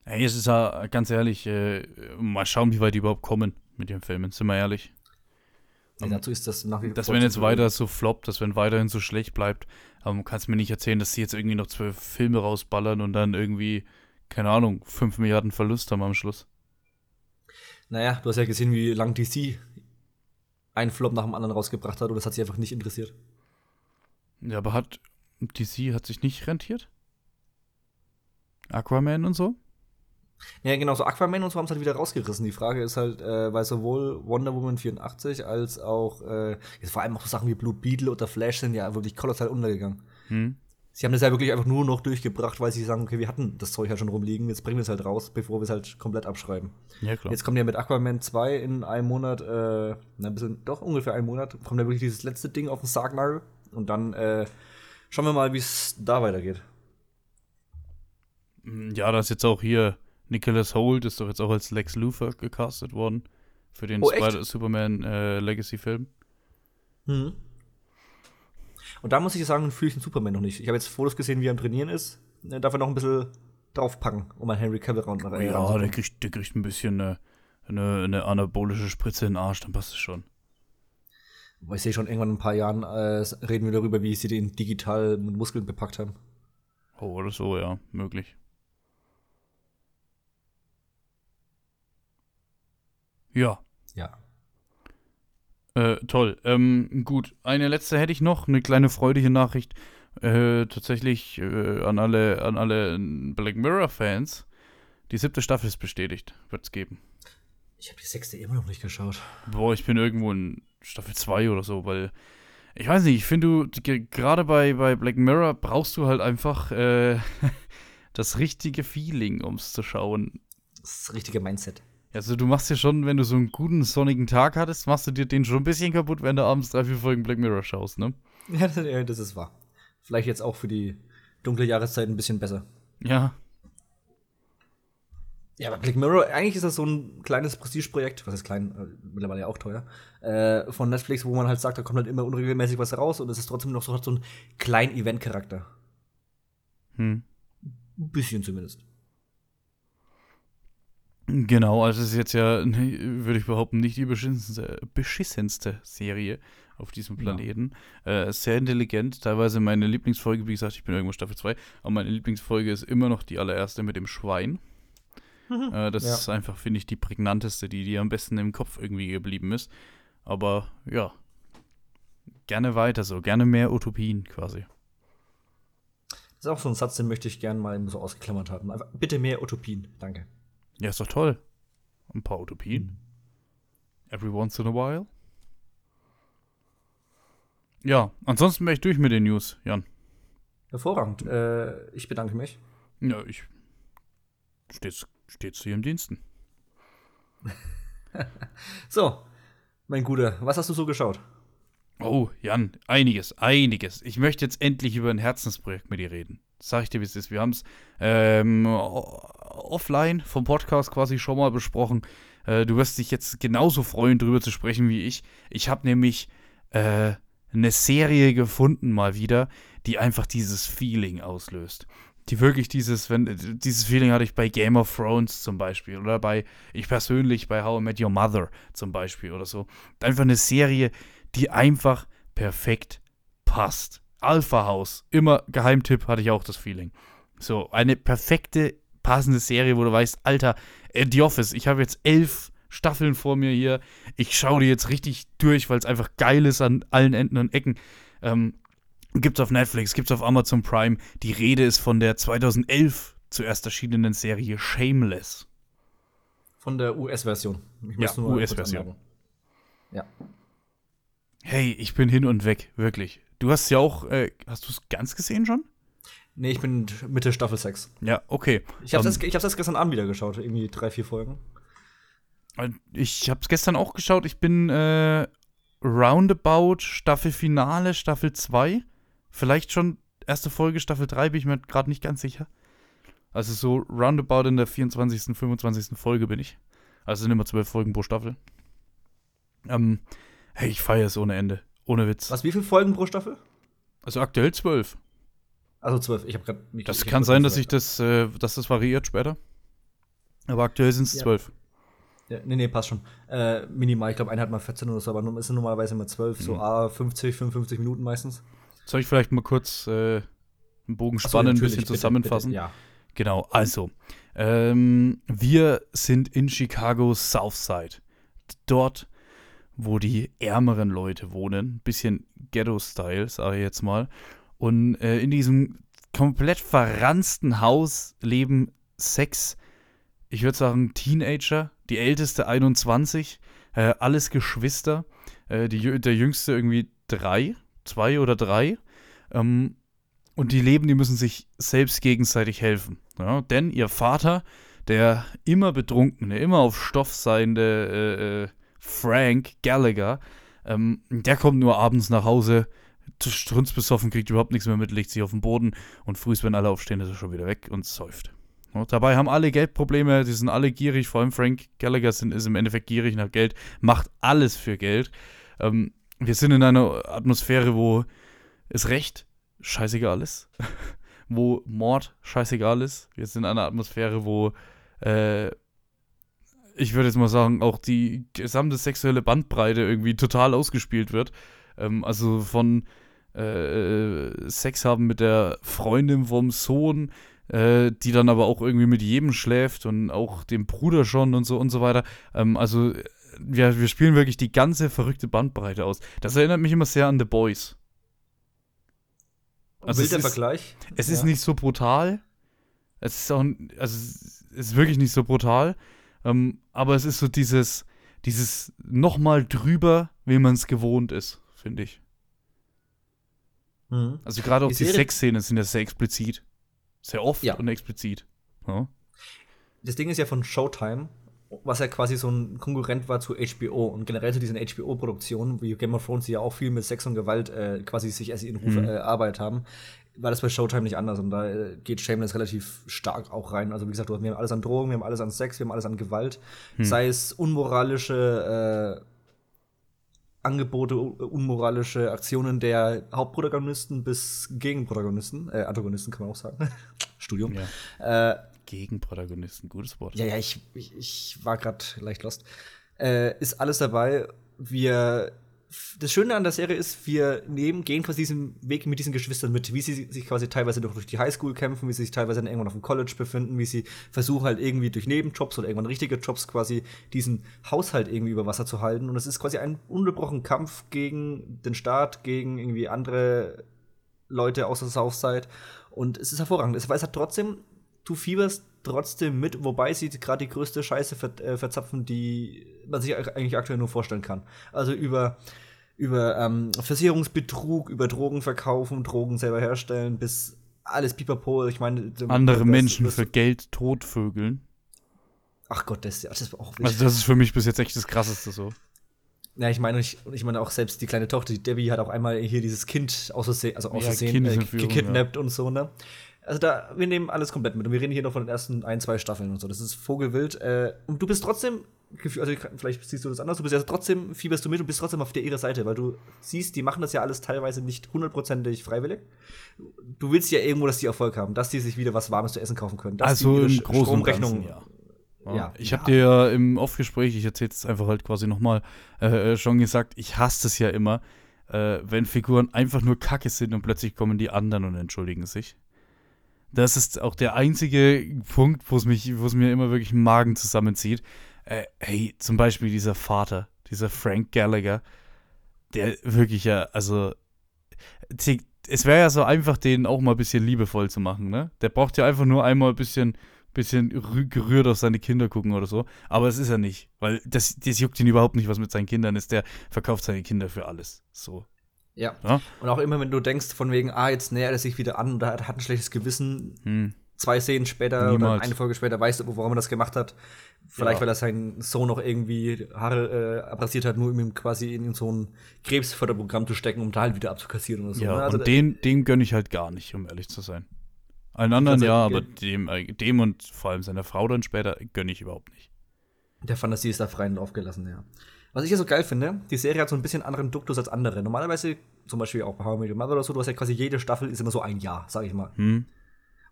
Speaker 2: Ey, es ist ja ganz ehrlich, äh, mal schauen, wie weit die überhaupt kommen mit den Filmen, sind wir ehrlich. Ähm,
Speaker 1: dazu ist das nach wie vor
Speaker 2: wenn
Speaker 1: zu
Speaker 2: jetzt weiter so floppt, dass wenn weiterhin so schlecht bleibt, aber du kannst mir nicht erzählen, dass sie jetzt irgendwie noch zwölf Filme rausballern und dann irgendwie, keine Ahnung, fünf Milliarden Verlust haben am Schluss.
Speaker 1: Naja, du hast ja gesehen, wie lang DC einen Flop nach dem anderen rausgebracht hat und das hat sie einfach nicht interessiert.
Speaker 2: Ja, aber hat DC hat sich nicht rentiert? Aquaman und so?
Speaker 1: Ja, genau, so Aquaman und so haben es halt wieder rausgerissen. Die Frage ist halt, äh, weil sowohl Wonder Woman 84 als auch, äh, jetzt vor allem auch so Sachen wie Blue Beetle oder Flash sind ja wirklich kolossal untergegangen.
Speaker 2: Hm?
Speaker 1: Sie haben das ja wirklich einfach nur noch durchgebracht, weil sie sagen, okay, wir hatten das Zeug ja schon rumliegen, jetzt bringen wir es halt raus, bevor wir es halt komplett abschreiben.
Speaker 2: Ja, klar.
Speaker 1: Jetzt kommt ja mit Aquaman 2 in einem Monat, äh, na, ein bisschen, doch ungefähr einen Monat, kommt ja wirklich dieses letzte Ding auf den Sargnagel und dann äh, schauen wir mal, wie es da weitergeht.
Speaker 2: Hm, Ja, da ist jetzt auch hier Nicholas Holt, ist doch jetzt auch als Lex Luthor gecastet worden für den
Speaker 1: Oh, echt?
Speaker 2: Spider Superman äh, Legacy-Film.
Speaker 1: Mhm. Und da muss ich sagen, fühle ich den Superman noch nicht. Ich habe jetzt Fotos gesehen, wie er am Trainieren ist. Äh, Darf er noch ein bisschen draufpacken, um an Henry Cavill ran äh,
Speaker 2: Ja, der kriegt, der kriegt ein bisschen eine, eine, eine anabolische Spritze in den Arsch, dann passt es schon.
Speaker 1: Aber ich sehe schon irgendwann in ein paar Jahren äh, reden wir darüber, wie sie den digital mit Muskeln bepackt haben.
Speaker 2: Oh, oder so, ja, möglich. Ja,
Speaker 1: Ja.
Speaker 2: Äh, toll. Ähm, gut, eine letzte hätte ich noch, eine kleine freudige Nachricht. Äh, tatsächlich äh, an alle, an alle Black Mirror-Fans. Die siebte Staffel ist bestätigt, wird es geben.
Speaker 1: Ich habe die sechste immer noch nicht geschaut.
Speaker 2: Boah, ich bin irgendwo in Staffel 2 oder so, weil ich weiß nicht, ich finde du ge- gerade bei, bei Black Mirror brauchst du halt einfach äh, das richtige Feeling, um es zu schauen.
Speaker 1: Das richtige Mindset.
Speaker 2: Also du machst ja schon, wenn du so einen guten sonnigen Tag hattest, machst du dir den schon ein bisschen kaputt, wenn du abends drei, vier Folgen Black Mirror schaust, ne?
Speaker 1: Ja, das, ja, das ist wahr. Vielleicht jetzt auch für die dunkle Jahreszeit ein bisschen besser.
Speaker 2: Ja.
Speaker 1: Ja, aber Black Mirror, eigentlich ist das so ein kleines Prestigeprojekt, was ist klein, äh, mittlerweile ja auch teuer, äh, von Netflix, wo man halt sagt, da kommt halt immer unregelmäßig was raus und es ist trotzdem noch so, hat so einen kleinen Event-Charakter.
Speaker 2: Hm.
Speaker 1: Ein bisschen zumindest.
Speaker 2: Genau, also es ist jetzt ja, würde ich behaupten, nicht die beschissenste, beschissenste Serie auf diesem Planeten. Äh, sehr intelligent, teilweise meine Lieblingsfolge, wie gesagt, ich bin irgendwo Staffel 2, aber meine Lieblingsfolge ist immer noch die allererste mit dem Schwein. Äh, das
Speaker 1: Ja.
Speaker 2: ist einfach, finde ich, die prägnanteste, die, die am besten im Kopf irgendwie geblieben ist. Aber ja, gerne weiter so, gerne mehr Utopien quasi.
Speaker 1: Das ist auch so ein Satz, den möchte ich gerne mal so ausgeklammert haben. Einfach, bitte mehr Utopien. Danke.
Speaker 2: Ja, ist doch toll. Ein paar Utopien. Every once in a while. Ja, ansonsten bin ich durch mit den News, Jan.
Speaker 1: Hervorragend. Äh, ich bedanke mich.
Speaker 2: Ja, ich stets, stets zu Ihrem Diensten.
Speaker 1: So, mein Guter, was hast du so geschaut?
Speaker 2: Oh, Jan, einiges, einiges. Ich möchte jetzt endlich über ein Herzensprojekt mit dir reden. Das sag ich dir, wie es ist. Wir haben es ähm, o- offline vom Podcast quasi schon mal besprochen. Äh, du wirst dich jetzt genauso freuen, drüber zu sprechen wie ich. Ich habe nämlich äh, eine Serie gefunden mal wieder, die einfach dieses Feeling auslöst. Die wirklich dieses, wenn, dieses Feeling hatte ich bei Game of Thrones zum Beispiel oder bei, ich persönlich bei How I Met Your Mother zum Beispiel oder so. Einfach eine Serie, die einfach perfekt passt. Alpha House, immer Geheimtipp, hatte ich auch das Feeling. So, eine perfekte, passende Serie, wo du weißt, Alter, äh, The Office, ich habe jetzt elf Staffeln vor mir hier. Ich schaue die jetzt richtig durch, weil es einfach geil ist an allen Enden und Ecken. Ähm, gibt's auf Netflix, gibt's auf Amazon Prime. Die Rede ist von der 2011 zuerst erschienenen Serie Shameless.
Speaker 1: Von der US-Version. Ich
Speaker 2: Ja,
Speaker 1: muss nur kurz
Speaker 2: US-Version.
Speaker 1: Ja.
Speaker 2: Hey, ich bin hin und weg, wirklich. Du hast ja auch, äh, hast du es ganz gesehen schon?
Speaker 1: Nee, ich bin Mitte Staffel 6.
Speaker 2: Ja, okay.
Speaker 1: Ich hab's,
Speaker 2: Ähm,
Speaker 1: erst, hab's gestern Abend wieder geschaut, irgendwie drei, vier Folgen.
Speaker 2: Ich habe es gestern auch geschaut. Ich bin äh, roundabout Staffelfinale, Staffel 2. Vielleicht schon erste Folge, Staffel 3, bin ich mir gerade nicht ganz sicher. Also so roundabout in der 24., 25. Folge bin ich. Also sind immer zwölf Folgen pro Staffel. Ähm, hey, ich feiere es ohne Ende. Ohne Witz.
Speaker 1: Was, wie viele Folgen pro Staffel?
Speaker 2: Also aktuell zwölf.
Speaker 1: Also zwölf. Ich habe gerade
Speaker 2: Das kann sein, dass sich das, äh, dass das variiert später. Aber aktuell sind es
Speaker 1: Ja.
Speaker 2: zwölf.
Speaker 1: Ja, nee, nee, passt schon. Äh, minimal, ich glaube, einer hat mal 14 oder so, aber es sind normalerweise immer 12, so
Speaker 2: Mhm.
Speaker 1: A, 50, 55 Minuten meistens.
Speaker 2: Soll ich vielleicht mal kurz äh, einen Bogen
Speaker 1: Ach so,
Speaker 2: spannen, ein bisschen
Speaker 1: bitte,
Speaker 2: zusammenfassen?
Speaker 1: Bitte, ja.
Speaker 2: Genau, also, ähm, wir sind in Chicago Southside. Dort, wo die ärmeren Leute wohnen. Bisschen Ghetto-Style, sage ich jetzt mal. Und äh, in diesem komplett verranzten Haus leben sechs, ich würde sagen, Teenager. Die älteste 21, äh, alles Geschwister. Äh, die, der jüngste irgendwie drei, zwei oder drei. Ähm, und die leben, die müssen sich selbst gegenseitig helfen. Ja, denn ihr Vater, der immer betrunkene, immer auf Stoff seiende äh, äh, Frank Gallagher, ähm, der kommt nur abends nach Hause, strunzbesoffen, kriegt überhaupt nichts mehr mit, legt sich auf den Boden und früh, wenn alle aufstehen, ist er schon wieder weg und säuft. Ja, dabei haben alle Geldprobleme, die sind alle gierig, vor allem Frank Gallagher ist im Endeffekt gierig nach Geld, macht alles für Geld. Ähm, wir sind in einer Atmosphäre, wo es recht scheißegal ist, wo Mord scheißegal ist. Wir sind in einer Atmosphäre, wo äh, ich würde jetzt mal sagen, auch die gesamte sexuelle Bandbreite irgendwie total ausgespielt wird. Ähm, also von äh, Sex haben mit der Freundin vom Sohn, äh, die dann aber auch irgendwie mit jedem schläft und auch dem Bruder schon und so und so weiter. Ähm, also äh, wir, wir spielen wirklich die ganze verrückte Bandbreite aus. Das erinnert mich immer sehr an The Boys. Also
Speaker 1: Wilder
Speaker 2: es ist-
Speaker 1: Vergleich.
Speaker 2: Es
Speaker 1: Ja.
Speaker 2: ist nicht so brutal. Es ist auch, also es ist wirklich nicht so brutal. Ähm, aber es ist so dieses, dieses nochmal drüber, wie man es gewohnt ist, finde ich.
Speaker 1: Mhm.
Speaker 2: Also gerade auch
Speaker 1: Die
Speaker 2: die Sexszenen sind ja sehr explizit. Sehr oft
Speaker 1: Ja.
Speaker 2: und explizit. Ja.
Speaker 1: Das Ding ist ja von Showtime, was ja quasi so ein Konkurrent war zu HBO und generell zu diesen HBO-Produktionen, wie Game of Thrones, die ja auch viel mit Sex und Gewalt äh, quasi sich als ihren Ruf
Speaker 2: Mhm.
Speaker 1: äh, Arbeit haben, war das bei Showtime nicht anders und da äh, geht Shameless relativ stark auch rein. Also wie gesagt, wir haben alles an Drogen, wir haben alles an Sex, wir haben alles an Gewalt,
Speaker 2: Hm.
Speaker 1: sei es unmoralische äh, Angebote, u- unmoralische Aktionen der Hauptprotagonisten bis Gegenprotagonisten, äh, Antagonisten kann man auch sagen. Studium.
Speaker 2: ja.
Speaker 1: Äh,
Speaker 2: Gegenprotagonisten, gutes Wort.
Speaker 1: ja, ja, ich, ich, ich war gerade leicht lost. Äh, ist alles dabei. Wir. Das Schöne an der Serie ist, wir nehmen, gehen quasi diesen Weg mit diesen Geschwistern mit, wie sie sich quasi teilweise durch die Highschool kämpfen, wie sie sich teilweise dann irgendwann auf dem College befinden, wie sie versuchen halt irgendwie durch Nebenjobs oder irgendwann richtige Jobs quasi diesen Haushalt irgendwie über Wasser zu halten. Und es ist quasi ein ununterbrochener Kampf gegen den Staat, gegen irgendwie andere Leute aus der Southside. Und es ist hervorragend. Es weiß halt trotzdem, du fieberst trotzdem mit, wobei sie gerade die größte Scheiße ver äh, verzapfen, die man sich eigentlich aktuell nur vorstellen kann. Also über, über ähm, Versicherungsbetrug, über Drogen verkaufen, Drogen selber herstellen, bis alles pipapo. Ich meine,
Speaker 2: Andere
Speaker 1: das-
Speaker 2: Menschen
Speaker 1: das-
Speaker 2: für Geld totvögeln.
Speaker 1: Ach Gott, das, das war auch
Speaker 2: Also das ist für mich bis jetzt echt das Krasseste so.
Speaker 1: Ja, ich meine, ich, ich meine auch selbst die kleine Tochter, die Debbie, hat auch einmal hier dieses Kind aus Versehen, also aus
Speaker 2: Ja,
Speaker 1: Versehen äh,
Speaker 2: Kindesentführung,
Speaker 1: gekidnappt und so, ne? Also da, wir nehmen alles komplett mit. Und wir reden hier noch von den ersten ein, zwei Staffeln und so. Das ist Vogelwild. Äh, und du bist trotzdem, also vielleicht siehst du das anders, du bist ja trotzdem, fieberst du mit und bist trotzdem auf der ihrer Seite, weil du siehst, die machen das ja alles teilweise nicht hundertprozentig freiwillig. Du willst ja irgendwo, dass die Erfolg haben, dass die sich wieder was Warmes zu essen kaufen können.
Speaker 2: Also
Speaker 1: die Sch-
Speaker 2: Großen
Speaker 1: Stromrechnung-
Speaker 2: Ganzen, ja. Ja.
Speaker 1: Ja.
Speaker 2: Ich habe dir ja im Off-Gespräch, ich erzähle es einfach halt quasi nochmal, äh, schon gesagt, ich hasse es ja immer, äh, wenn Figuren einfach nur Kacke sind und plötzlich kommen die anderen und entschuldigen sich. Das ist auch der einzige Punkt, wo es mich, wo es mir immer wirklich den Magen zusammenzieht. Äh, hey, zum Beispiel dieser Vater, dieser Frank Gallagher, der wirklich ja, also es wäre ja so einfach, den auch mal ein bisschen liebevoll zu machen, ne? Der braucht ja einfach nur einmal ein bisschen, bisschen rü- gerührt auf seine Kinder gucken oder so. Aber es ist er nicht, weil das, das juckt ihn überhaupt nicht, was mit seinen Kindern ist. Der verkauft seine Kinder für alles. So.
Speaker 1: Ja.
Speaker 2: Ja.
Speaker 1: Und auch immer, wenn du denkst, von wegen, ah, jetzt nähert er sich wieder an oder hat, hat ein schlechtes Gewissen,
Speaker 2: Hm.
Speaker 1: zwei Szenen später
Speaker 2: Niemals.
Speaker 1: oder eine Folge später weißt du, warum er das gemacht hat. Vielleicht,
Speaker 2: Ja.
Speaker 1: weil er seinen Sohn noch irgendwie Haare äh, abrasiert hat, nur um ihm quasi in so ein Krebsförderprogramm zu stecken, um da halt wieder abzukassieren oder so.
Speaker 2: Ja,
Speaker 1: ne? Also
Speaker 2: und den, dem gönne ich halt gar nicht, um ehrlich zu sein. Allen anderen ja, aber dem, äh, dem und vor allem seiner Frau dann später gönne ich überhaupt nicht.
Speaker 1: Der Fantasie ist da freien Lauf gelassen, ja. Was ich ja so geil finde, die Serie hat so ein bisschen anderen Duktus als andere. Normalerweise, zum Beispiel auch bei How I Met Your Mother oder so, du hast ja quasi jede Staffel ist immer so ein Jahr, sag ich mal.
Speaker 2: Hm?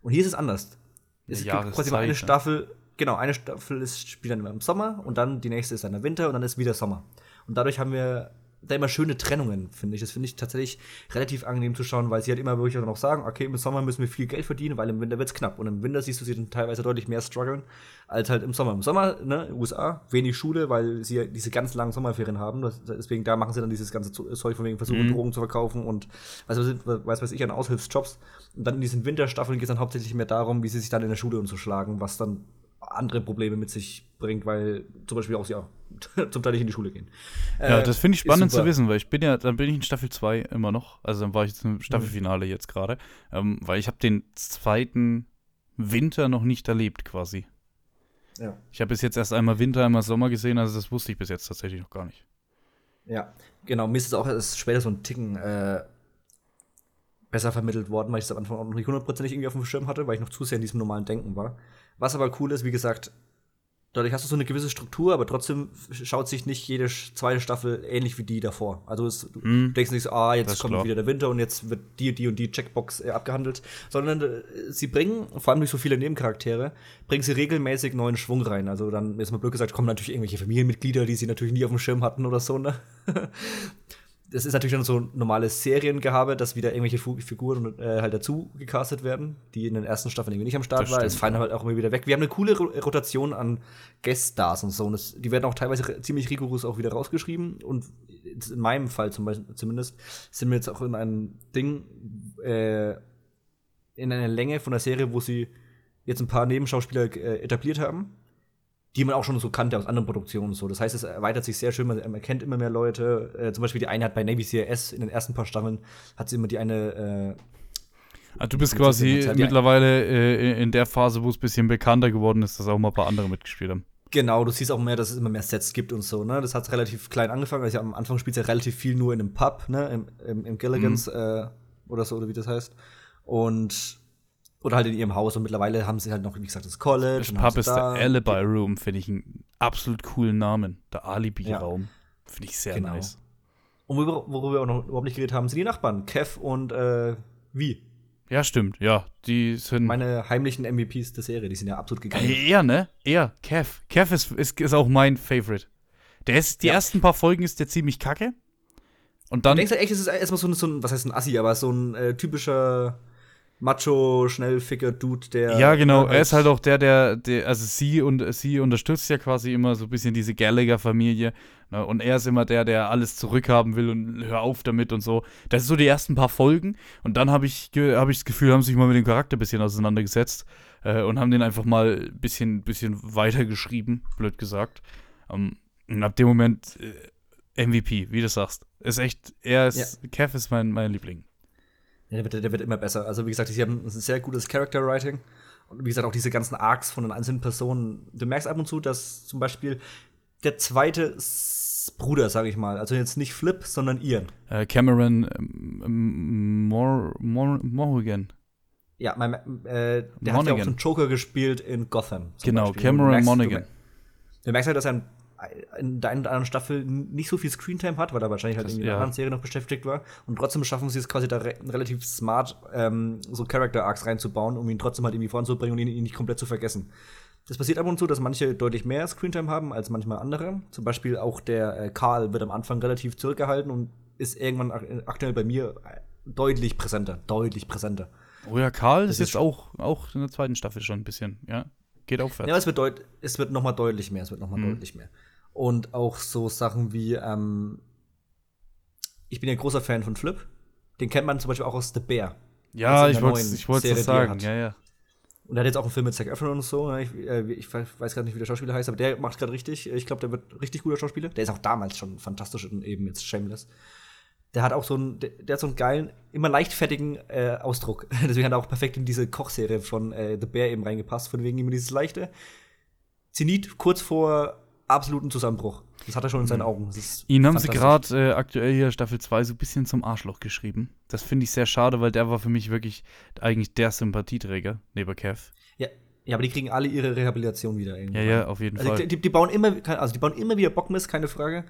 Speaker 1: Und hier ist es anders. Es
Speaker 2: Eine
Speaker 1: gibt quasi mal eine Staffel, genau, eine Staffel ist, spielt dann immer im Sommer und dann die nächste ist dann im Winter und dann ist wieder Sommer. Und dadurch haben wir da immer schöne Trennungen, finde ich. Das finde ich tatsächlich relativ angenehm zu schauen, weil sie halt immer wirklich auch noch sagen, okay, im Sommer müssen wir viel Geld verdienen, weil im Winter wird es knapp. Und im Winter siehst du sie dann teilweise deutlich mehr strugglen als halt im Sommer. Im Sommer, ne, USA, wenig Schule, weil sie ja diese ganz langen Sommerferien haben. Das, deswegen, da machen sie dann dieses ganze Zeug von wegen versuchen,
Speaker 2: Mhm.
Speaker 1: Drogen zu verkaufen und was weiß, weiß, weiß ich, an Aushilfsjobs. Und dann in diesen Winterstaffeln geht es dann hauptsächlich mehr darum, wie sie sich dann in der Schule umzuschlagen, was dann andere Probleme mit sich bringt, weil zum Beispiel auch sie auch zum Teil nicht in die Schule gehen.
Speaker 2: Ja,
Speaker 1: Äh,
Speaker 2: das finde ich spannend zu wissen, weil ich bin ja, dann bin ich in Staffel 2 immer noch. Also dann war ich jetzt im Staffelfinale jetzt gerade. Ähm, weil ich habe den zweiten Winter noch nicht erlebt quasi.
Speaker 1: Ja.
Speaker 2: Ich habe bis jetzt erst einmal Winter, einmal Sommer gesehen, also das wusste ich bis jetzt tatsächlich noch gar nicht.
Speaker 1: Ja, genau. Mir ist es auch erst später so ein Ticken äh, besser vermittelt worden, weil ich es am Anfang auch noch nicht hundertprozentig irgendwie auf dem Schirm hatte, weil ich noch zu sehr in diesem normalen Denken war. Was aber cool ist, wie gesagt, dadurch hast du so eine gewisse Struktur, aber trotzdem schaut sich nicht jede zweite Staffel ähnlich wie die davor. Also es, du
Speaker 2: Mhm.
Speaker 1: denkst nicht so, ah, jetzt kommt
Speaker 2: klar.
Speaker 1: wieder der Winter und jetzt wird die, die und die Checkbox äh, abgehandelt, sondern äh, sie bringen, vor allem durch so viele Nebencharaktere, bringen sie regelmäßig neuen Schwung rein. Also dann, jetzt mal blöd gesagt, kommen natürlich irgendwelche Familienmitglieder, die sie natürlich nie auf dem Schirm hatten oder so, ne? das ist natürlich dann so ein normales Seriengehabe, dass wieder irgendwelche Figuren äh, halt dazu gecastet werden, die in den ersten Staffeln irgendwie nicht am Start waren. Es fallen halt auch immer wieder weg. Wir haben eine coole Ro Rotation an Guest-Stars und so. Und das, die werden auch teilweise ziemlich rigoros auch wieder rausgeschrieben. Und in meinem Fall zum Beispiel zumindest sind wir jetzt auch in einem Ding, äh, in einer Länge von der Serie, wo sie jetzt ein paar Nebenschauspieler äh, etabliert haben die man auch schon so kannte aus anderen Produktionen und so. Das heißt, es erweitert sich sehr schön, man, man kennt immer mehr Leute. Äh, zum Beispiel die eine hat bei Navy CRS in den ersten paar Staffeln hat sie immer die eine äh,
Speaker 2: Ah, du bist quasi mittlerweile äh, in der Phase, wo es ein bisschen bekannter geworden ist, dass auch mal ein paar andere mitgespielt haben.
Speaker 1: Genau, du siehst auch mehr, dass es immer mehr Sets gibt und so, ne? Das hat relativ klein angefangen. Also am Anfang spielt ja relativ viel nur in einem Pub, ne? Im, im, im Gilligans
Speaker 2: Mhm.
Speaker 1: äh, oder so, oder wie das heißt. Und oder halt in ihrem Haus und mittlerweile haben sie halt noch, wie gesagt, das College.
Speaker 2: Das Pub ist der
Speaker 1: da-
Speaker 2: Alibi Room, finde ich einen absolut coolen Namen. Der Alibi-Raum. Finde ich sehr
Speaker 1: Genau.
Speaker 2: nice.
Speaker 1: Und worüber, worüber wir auch noch überhaupt nicht geredet haben, sind die Nachbarn, Kev und äh, wie.
Speaker 2: Ja, stimmt. Ja, die sind.
Speaker 1: Meine heimlichen MVPs der Serie, die sind ja absolut gegangen.
Speaker 2: Ey, er, ne? Er, Kev. Kev ist, ist, ist auch mein Favorite. Der ist, die
Speaker 1: Ja.
Speaker 2: ersten paar Folgen ist der ziemlich kacke. Und
Speaker 1: Du
Speaker 2: dann.
Speaker 1: denkst halt echt, es ist erstmal so ein, so ein, was heißt ein Assi, aber so ein äh, typischer Macho, schnell ficker Dude, der.
Speaker 2: ja, genau. Er ist halt auch der, der, der also sie und sie unterstützt ja quasi immer so ein bisschen diese Gallagher-Familie. Ne? Und er ist immer der, der alles zurückhaben will und hör auf damit und so. Das sind so die ersten paar Folgen. Und dann habe ich, hab ich das Gefühl, haben sich mal mit dem Charakter ein bisschen auseinandergesetzt äh, und haben den einfach mal ein bisschen, bisschen weitergeschrieben, blöd gesagt. Ähm, und ab dem Moment äh, MVP, wie du sagst. Ist echt, er ist, Kev ist mein, mein Liebling.
Speaker 1: Der, wird, der wird immer besser. Also, wie gesagt, sie haben ein sehr gutes Character Writing. Und wie gesagt, auch diese ganzen Arcs von den einzelnen Personen. Du merkst ab und zu, dass zum Beispiel der zweite Bruder, sage ich mal, also jetzt nicht Flip, sondern Ian.
Speaker 2: Äh, Cameron ähm, Mor Mor Morrigan.
Speaker 1: Ja, mein, äh, der hat ja auch
Speaker 2: Monaghan.
Speaker 1: so einen Joker gespielt in Gotham.
Speaker 2: Genau,
Speaker 1: Beispiel.
Speaker 2: Cameron Monaghan.
Speaker 1: Du, merkst halt, dass er in, in der einen oder anderen Staffel nicht so viel Screentime hat, weil er wahrscheinlich halt
Speaker 2: Das-
Speaker 1: irgendwie in
Speaker 2: ja.
Speaker 1: einer anderen Serie noch beschäftigt war. Und trotzdem schaffen sie es quasi da re relativ smart, ähm, so Character-Arcs reinzubauen, um ihn trotzdem halt irgendwie voranzubringen und ihn, ihn nicht komplett zu vergessen. Das passiert ab und zu, dass manche deutlich mehr Screentime haben als manchmal andere. Zum Beispiel auch der äh, Karl wird am Anfang relativ zurückgehalten und ist irgendwann ak aktuell bei mir äh, deutlich präsenter. Deutlich präsenter.
Speaker 2: Oh ja, Karl
Speaker 1: Das
Speaker 2: ist jetzt auch, auch in der zweiten Staffel schon ein bisschen, ja. Geht aufwärts.
Speaker 1: Ja, es wird, deut es wird noch mal deutlich mehr. Es wird noch mal
Speaker 2: Mhm.
Speaker 1: deutlich mehr. Und auch so Sachen wie, ähm, ich bin ja großer Fan von Flip. Den kennt man zum Beispiel auch aus The Bear.
Speaker 2: ja, ich wollte es sagen, ja, ja.
Speaker 1: Und er hat jetzt auch einen Film mit Zac Efron und so. ne? Ich, äh, ich weiß gerade nicht, wie der Schauspieler heißt, aber der macht gerade richtig. Ich glaube, der wird richtig guter Schauspieler. Der ist auch damals schon fantastisch und eben jetzt Shameless. der hat auch so einen, der, der hat so einen geilen, immer leichtfertigen äh, Ausdruck. Deswegen hat er auch perfekt in diese Kochserie von äh, The Bear eben reingepasst, von wegen immer dieses leichte Zenit kurz vor absoluten Zusammenbruch. Das hat er schon in seinen
Speaker 2: Mhm.
Speaker 1: Augen.
Speaker 2: Ihn haben sie gerade äh, aktuell hier Staffel 2 so ein bisschen zum Arschloch geschrieben. Das finde ich sehr schade, weil der war für mich wirklich eigentlich der Sympathieträger neben Kev.
Speaker 1: Ja, ja, aber die kriegen alle ihre Rehabilitation wieder irgendwie.
Speaker 2: Ja, ja, auf jeden
Speaker 1: Also
Speaker 2: Fall.
Speaker 1: die, die bauen immer, also die bauen immer wieder Bockmist, keine Frage.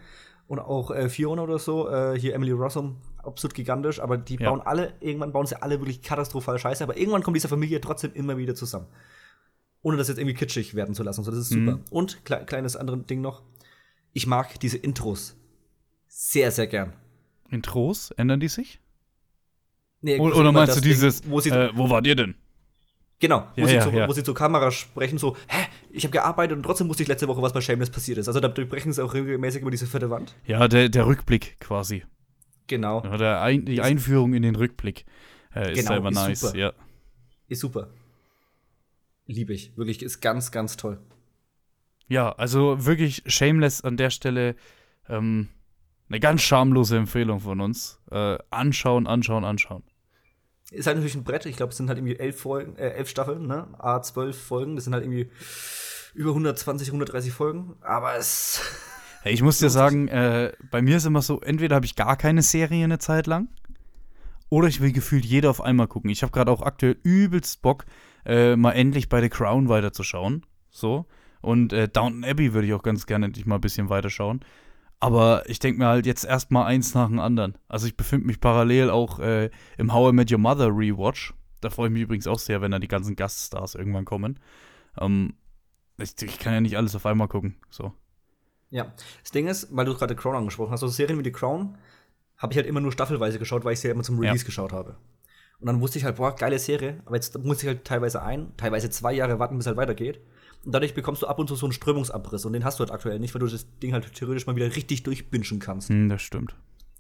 Speaker 1: Und auch äh, Fiona oder so, äh, hier Emily Rossum, absolut gigantisch, aber die
Speaker 2: Ja.
Speaker 1: bauen alle, irgendwann bauen sie alle wirklich katastrophal scheiße, aber irgendwann kommt diese Familie trotzdem immer wieder zusammen. Ohne das jetzt irgendwie kitschig werden zu lassen. So, das ist super.
Speaker 2: Mhm.
Speaker 1: Und kle kleines anderes Ding noch. Ich mag diese Intros sehr, sehr gern.
Speaker 2: Intros, ändern die sich?
Speaker 1: Nee,
Speaker 2: oder
Speaker 1: immer
Speaker 2: meinst du
Speaker 1: das Ding,
Speaker 2: dieses,
Speaker 1: wo sie,
Speaker 2: äh, wo wart ihr denn?
Speaker 1: genau, wo,
Speaker 2: Ja,
Speaker 1: sie zu,
Speaker 2: ja.
Speaker 1: wo sie zur Kamera sprechen, so, hä, ich habe gearbeitet und trotzdem wusste ich letzte Woche, was bei Shameless passiert ist. Also da brechen sie auch regelmäßig über diese vierte Wand.
Speaker 2: Ja, der, der Rückblick quasi.
Speaker 1: Genau.
Speaker 2: Ja, der ein, die Einführung in den Rückblick äh, ist
Speaker 1: Genau,
Speaker 2: selber
Speaker 1: ist
Speaker 2: nice,
Speaker 1: super.
Speaker 2: ja.
Speaker 1: Ist super. Liebe ich. Wirklich, ist ganz, ganz toll.
Speaker 2: Ja, also wirklich Shameless an der Stelle ähm, eine ganz schamlose Empfehlung von uns. Äh, anschauen, anschauen, anschauen.
Speaker 1: Ist halt natürlich ein Brett. Ich glaube, es sind halt irgendwie elf Folgen, äh, elf Staffeln, ne? A, zwölf Folgen. Das sind halt irgendwie über 120, 130 Folgen. Aber es.
Speaker 2: Hey, ich muss dir sagen, äh, bei mir ist immer so, entweder habe ich gar keine Serie eine Zeit lang oder ich will gefühlt jeder auf einmal gucken. Ich habe gerade auch aktuell übelst Bock, äh, mal endlich bei The Crown weiterzuschauen. So. Und äh, Downton Abbey würde ich auch ganz gerne endlich mal ein bisschen weiterschauen. Aber ich denke mir halt jetzt erstmal eins nach dem anderen. Also ich befinde mich parallel auch äh, im How I Met Your Mother Rewatch. Da freue ich mich übrigens auch sehr, wenn dann die ganzen Gaststars irgendwann kommen. Ähm, ich, ich kann ja nicht alles auf einmal gucken. So.
Speaker 1: Ja. Das Ding ist, weil du gerade The Crown angesprochen hast, so Serien wie The Crown habe ich halt immer nur staffelweise geschaut, weil ich sie ja immer zum
Speaker 2: Ja.
Speaker 1: Release geschaut habe. Und dann wusste ich halt, boah, geile Serie, aber jetzt muss ich halt teilweise ein, teilweise zwei Jahre warten, bis es halt weitergeht. Und dadurch bekommst du ab und zu so einen Strömungsabriss und den hast du halt aktuell nicht, weil du das Ding halt theoretisch mal wieder richtig durchbingen kannst.
Speaker 2: Hm, das stimmt.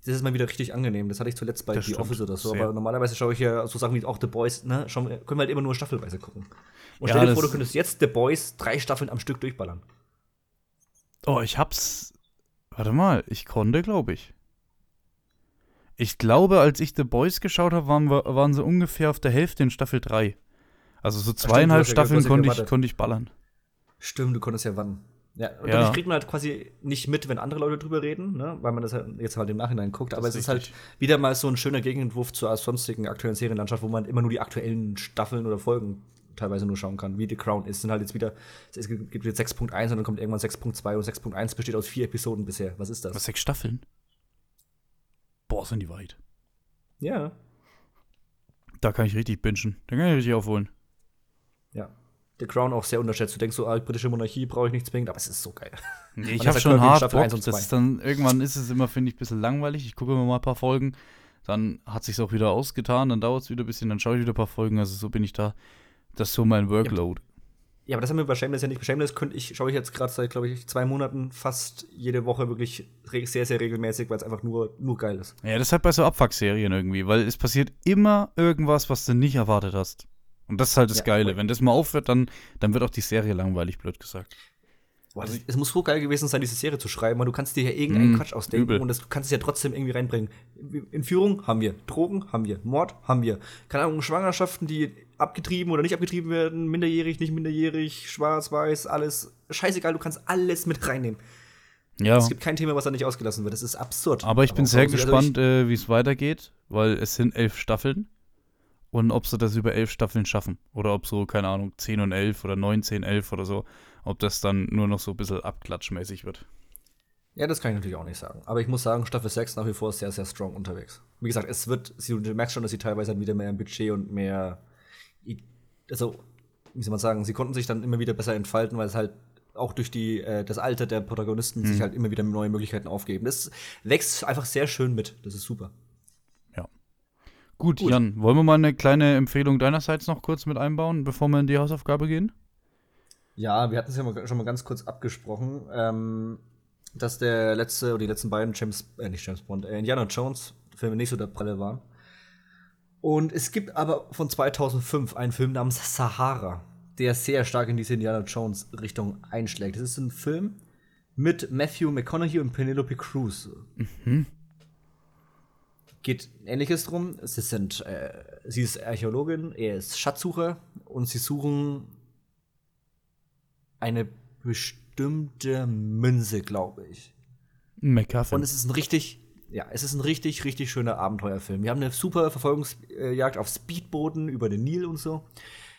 Speaker 1: Das ist mal wieder richtig angenehm. Das hatte ich zuletzt bei
Speaker 2: Das
Speaker 1: The
Speaker 2: stimmt.
Speaker 1: Office oder so.
Speaker 2: Sehr.
Speaker 1: Aber normalerweise schaue ich ja so Sachen wie auch The Boys, ne? Schauen, wir- können wir halt immer nur staffelweise gucken. Und
Speaker 2: Ja,
Speaker 1: stell dir vor, du könntest jetzt The Boys drei Staffeln am Stück durchballern.
Speaker 2: Oh, ich hab's. Warte mal, ich konnte, glaube ich. Ich glaube, als ich The Boys geschaut habe, waren, wir- waren sie ungefähr auf der Hälfte in Staffel 3. Also so
Speaker 1: stimmt,
Speaker 2: zweieinhalb
Speaker 1: du
Speaker 2: Staffeln
Speaker 1: ja
Speaker 2: konnte ich, konnte ich ballern.
Speaker 1: Stimmt, du konntest ja wann. Ja, und
Speaker 2: Ja.
Speaker 1: dadurch kriegt man halt quasi nicht mit, wenn andere Leute drüber reden, ne? weil man das halt jetzt halt im Nachhinein guckt. Aber
Speaker 2: Das
Speaker 1: es
Speaker 2: ist
Speaker 1: ist halt wieder mal so ein schöner Gegenentwurf zur sonstigen aktuellen Serienlandschaft, wo man immer nur die aktuellen Staffeln oder Folgen teilweise nur schauen kann, wie The Crown ist. Sind halt jetzt wieder, es gibt jetzt 6.1 und dann kommt irgendwann 6.2 und 6.1 besteht aus vier Episoden bisher. Was ist das?
Speaker 2: Was, sechs Staffeln? Boah, sind die weit.
Speaker 1: Ja.
Speaker 2: Da kann ich richtig bingen. Da kann ich richtig aufholen.
Speaker 1: Ja. The Crown auch sehr unterschätzt. Du denkst so, ah, britische Monarchie brauche ich nicht zwingend, aber es ist so geil.
Speaker 2: Nee, ich habe schon hart Bock. Das ist dann, irgendwann ist es immer, finde ich, ein bisschen langweilig. Ich gucke immer mal ein paar Folgen. Dann hat sich auch wieder ausgetan. Dann dauert es wieder ein bisschen. Dann schaue ich wieder ein paar Folgen. Also so bin ich da. Das ist so mein Workload.
Speaker 1: Ja, aber das haben wir bei Shameless ja nicht. Bei Shameless könnte ich, schaue ich jetzt gerade seit, glaube ich, zwei Monaten fast jede Woche wirklich sehr, sehr regelmäßig, weil es einfach nur, nur geil ist.
Speaker 2: Ja, das ist halt bei so Abfuck-Serien irgendwie, weil es passiert immer irgendwas, was du nicht erwartet hast. Und das ist halt das
Speaker 1: Ja,
Speaker 2: Geile. Wenn das mal aufhört, dann, dann wird auch die Serie langweilig, blöd gesagt.
Speaker 1: Boah, das, es muss so geil gewesen sein, diese Serie zu schreiben, weil du kannst dir ja irgendeinen
Speaker 2: Mm,
Speaker 1: Quatsch ausdenken
Speaker 2: übel.
Speaker 1: und das, du kannst es ja trotzdem irgendwie reinbringen. Entführung haben wir, Drogen haben wir, Mord haben wir. Keine Ahnung, Schwangerschaften, die abgetrieben oder nicht abgetrieben werden, minderjährig, nicht minderjährig, schwarz, weiß, alles. Scheißegal, du kannst alles mit reinnehmen.
Speaker 2: Ja,
Speaker 1: Es gibt kein Thema, was da nicht ausgelassen wird. Das ist absurd.
Speaker 2: aber ich bin sehr
Speaker 1: also
Speaker 2: gespannt, äh, wie es weitergeht, weil es sind elf Staffeln. Und ob sie das über elf Staffeln schaffen. Oder ob so, keine Ahnung, 10 und 11 oder 19, 11 oder so. Ob das dann nur noch so ein bisschen abklatschmäßig wird.
Speaker 1: Ja, das kann ich natürlich auch nicht sagen. Aber ich muss sagen, Staffel 6 nach wie vor sehr, sehr strong unterwegs. Wie gesagt, es wird, sie- du merkst schon, dass sie teilweise dann wieder mehr Budget und mehr, also, wie soll man sagen, sie konnten sich dann immer wieder besser entfalten, weil es halt auch durch die, äh, das Alter der Protagonisten sich halt immer wieder neue Möglichkeiten aufgeben. Das wächst einfach sehr schön mit. Das ist super.
Speaker 2: Gut,
Speaker 1: Gut.
Speaker 2: Jan, wollen wir mal eine kleine Empfehlung deinerseits noch kurz mit einbauen, bevor wir in die Hausaufgabe gehen?
Speaker 1: Ja, wir hatten es ja mal, schon mal ganz kurz abgesprochen, ähm, dass der letzte oder die letzten beiden James, äh, nicht James Bond, äh, Indiana Jones Filme nicht so der Pralle waren. Und es gibt aber von 2005 einen Film namens Sahara, der sehr stark in diese Indiana Jones Richtung einschlägt. Das ist ein Film mit Matthew McConaughey und Penelope Cruz. geht ähnliches drum. Sie sind, äh, sie ist Archäologin, er ist Schatzsucher und sie suchen eine bestimmte Münze, glaube ich.
Speaker 2: McGuffin.
Speaker 1: Und es ist ein richtig, ja, es ist ein richtig, richtig schöner Abenteuerfilm. Wir haben eine super Verfolgungsjagd auf Speedbooten über den Nil und so.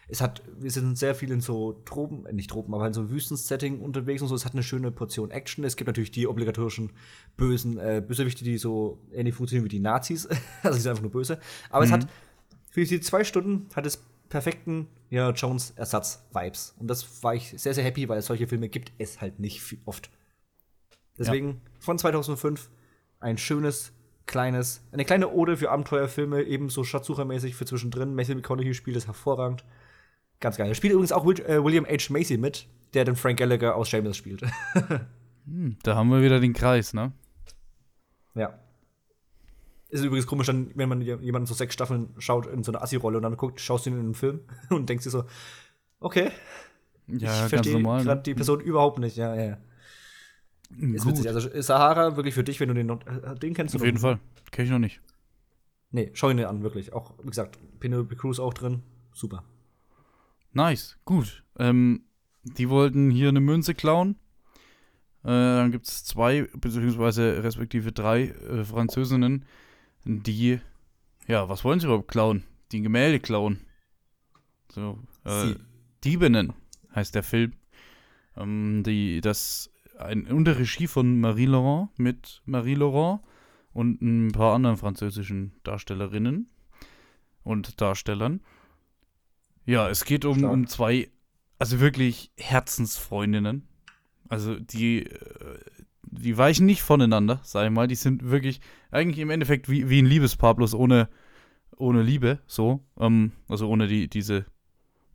Speaker 1: Es hat, wir sind sehr viel in so Tropen, äh, nicht Tropen, aber in so Wüstensetting unterwegs und so. Es hat eine schöne Portion Action. Es gibt natürlich die obligatorischen bösen äh, Bösewichte, die so ähnlich funktionieren wie die Nazis. also die sind einfach nur böse. Aber es
Speaker 2: Mhm.
Speaker 1: hat für die zwei Stunden hat es perfekten ja, Jones-Ersatz-Vibes. Und das war ich sehr, sehr happy, weil solche Filme gibt es halt nicht oft. Deswegen von 2005 ein schönes, kleines, eine kleine Ode für Abenteuerfilme, ebenso Schatzsuchermäßig für zwischendrin. Matthew McConaughey spielt es hervorragend. Ganz geil. Da spielt übrigens auch äh, William H. Macy mit, der den Frank Gallagher aus Shameless spielt.
Speaker 2: Hm, da haben wir wieder den Kreis, ne?
Speaker 1: ja. Ist übrigens komisch, dann, wenn man jemanden so sechs Staffeln schaut in so eine Assi-Rolle und dann guckt, schaust du ihn in einen Film und denkst dir so, okay,
Speaker 2: Ja,
Speaker 1: ich verstehe
Speaker 2: normal.
Speaker 1: gerade
Speaker 2: Ne?
Speaker 1: die Person überhaupt nicht. Ja, ja, ja. Ist
Speaker 2: Gut.
Speaker 1: witzig. Also Sahara, wirklich für dich, wenn du den, äh, den kennst. du
Speaker 2: Auf jeden Fall. Kenn ich noch nicht.
Speaker 1: Nee, schau ihn dir an, wirklich. Auch, wie gesagt, Penelope Cruz auch drin. Super.
Speaker 2: Nice, gut. Ähm, die wollten hier eine Münze klauen. Äh, dann gibt es zwei, beziehungsweise respektive drei äh, Französinnen, die, ja, was wollen sie überhaupt klauen? Die Gemälde klauen. So, äh,
Speaker 1: Sie.
Speaker 2: Diebinnen heißt der Film. Ähm, die, das, ein, unter Regie von Marie Laurent mit Marie Laurent und ein paar anderen französischen Darstellerinnen und Darstellern. Ja, es geht um, um zwei, also wirklich Herzensfreundinnen. Also die, äh, die weichen nicht voneinander, sag ich mal. Die sind wirklich eigentlich im Endeffekt wie, wie ein Liebespaar, bloß ohne, ohne Liebe, so. Ähm, also ohne die, diese,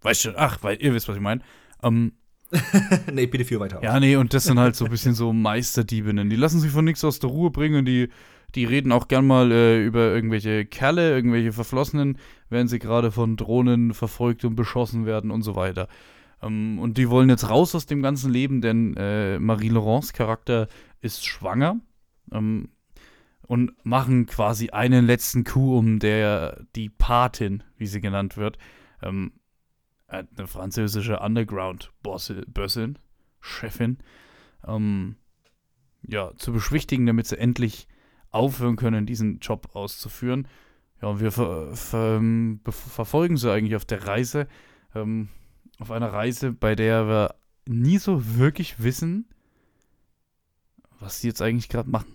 Speaker 2: weißt du, ach, weil ihr wisst, was ich meine. Ähm,
Speaker 1: nee, bitte viel weiter.
Speaker 2: ja, nee, und das sind halt so ein bisschen so Meisterdiebinnen. Die lassen sich von nichts aus der Ruhe bringen. Die, die reden auch gern mal äh, über irgendwelche Kerle, irgendwelche Verflossenen, während sie gerade von Drohnen verfolgt und beschossen werden und so weiter. Ähm, und die wollen jetzt raus aus dem ganzen Leben, denn äh, Marie Laurents Charakter ist schwanger. Ähm, und machen quasi einen letzten Coup, um der die Patin, wie sie genannt wird, ähm, äh, eine französische Underground-Bossin, Chefin, ähm, ja, zu beschwichtigen, damit sie endlich aufhören können, diesen Job auszuführen. Ja, und wir ver ver ähm, verfolgen sie eigentlich auf der Reise, ähm, auf einer Reise, bei der wir nie so wirklich wissen, was sie jetzt eigentlich gerade machen.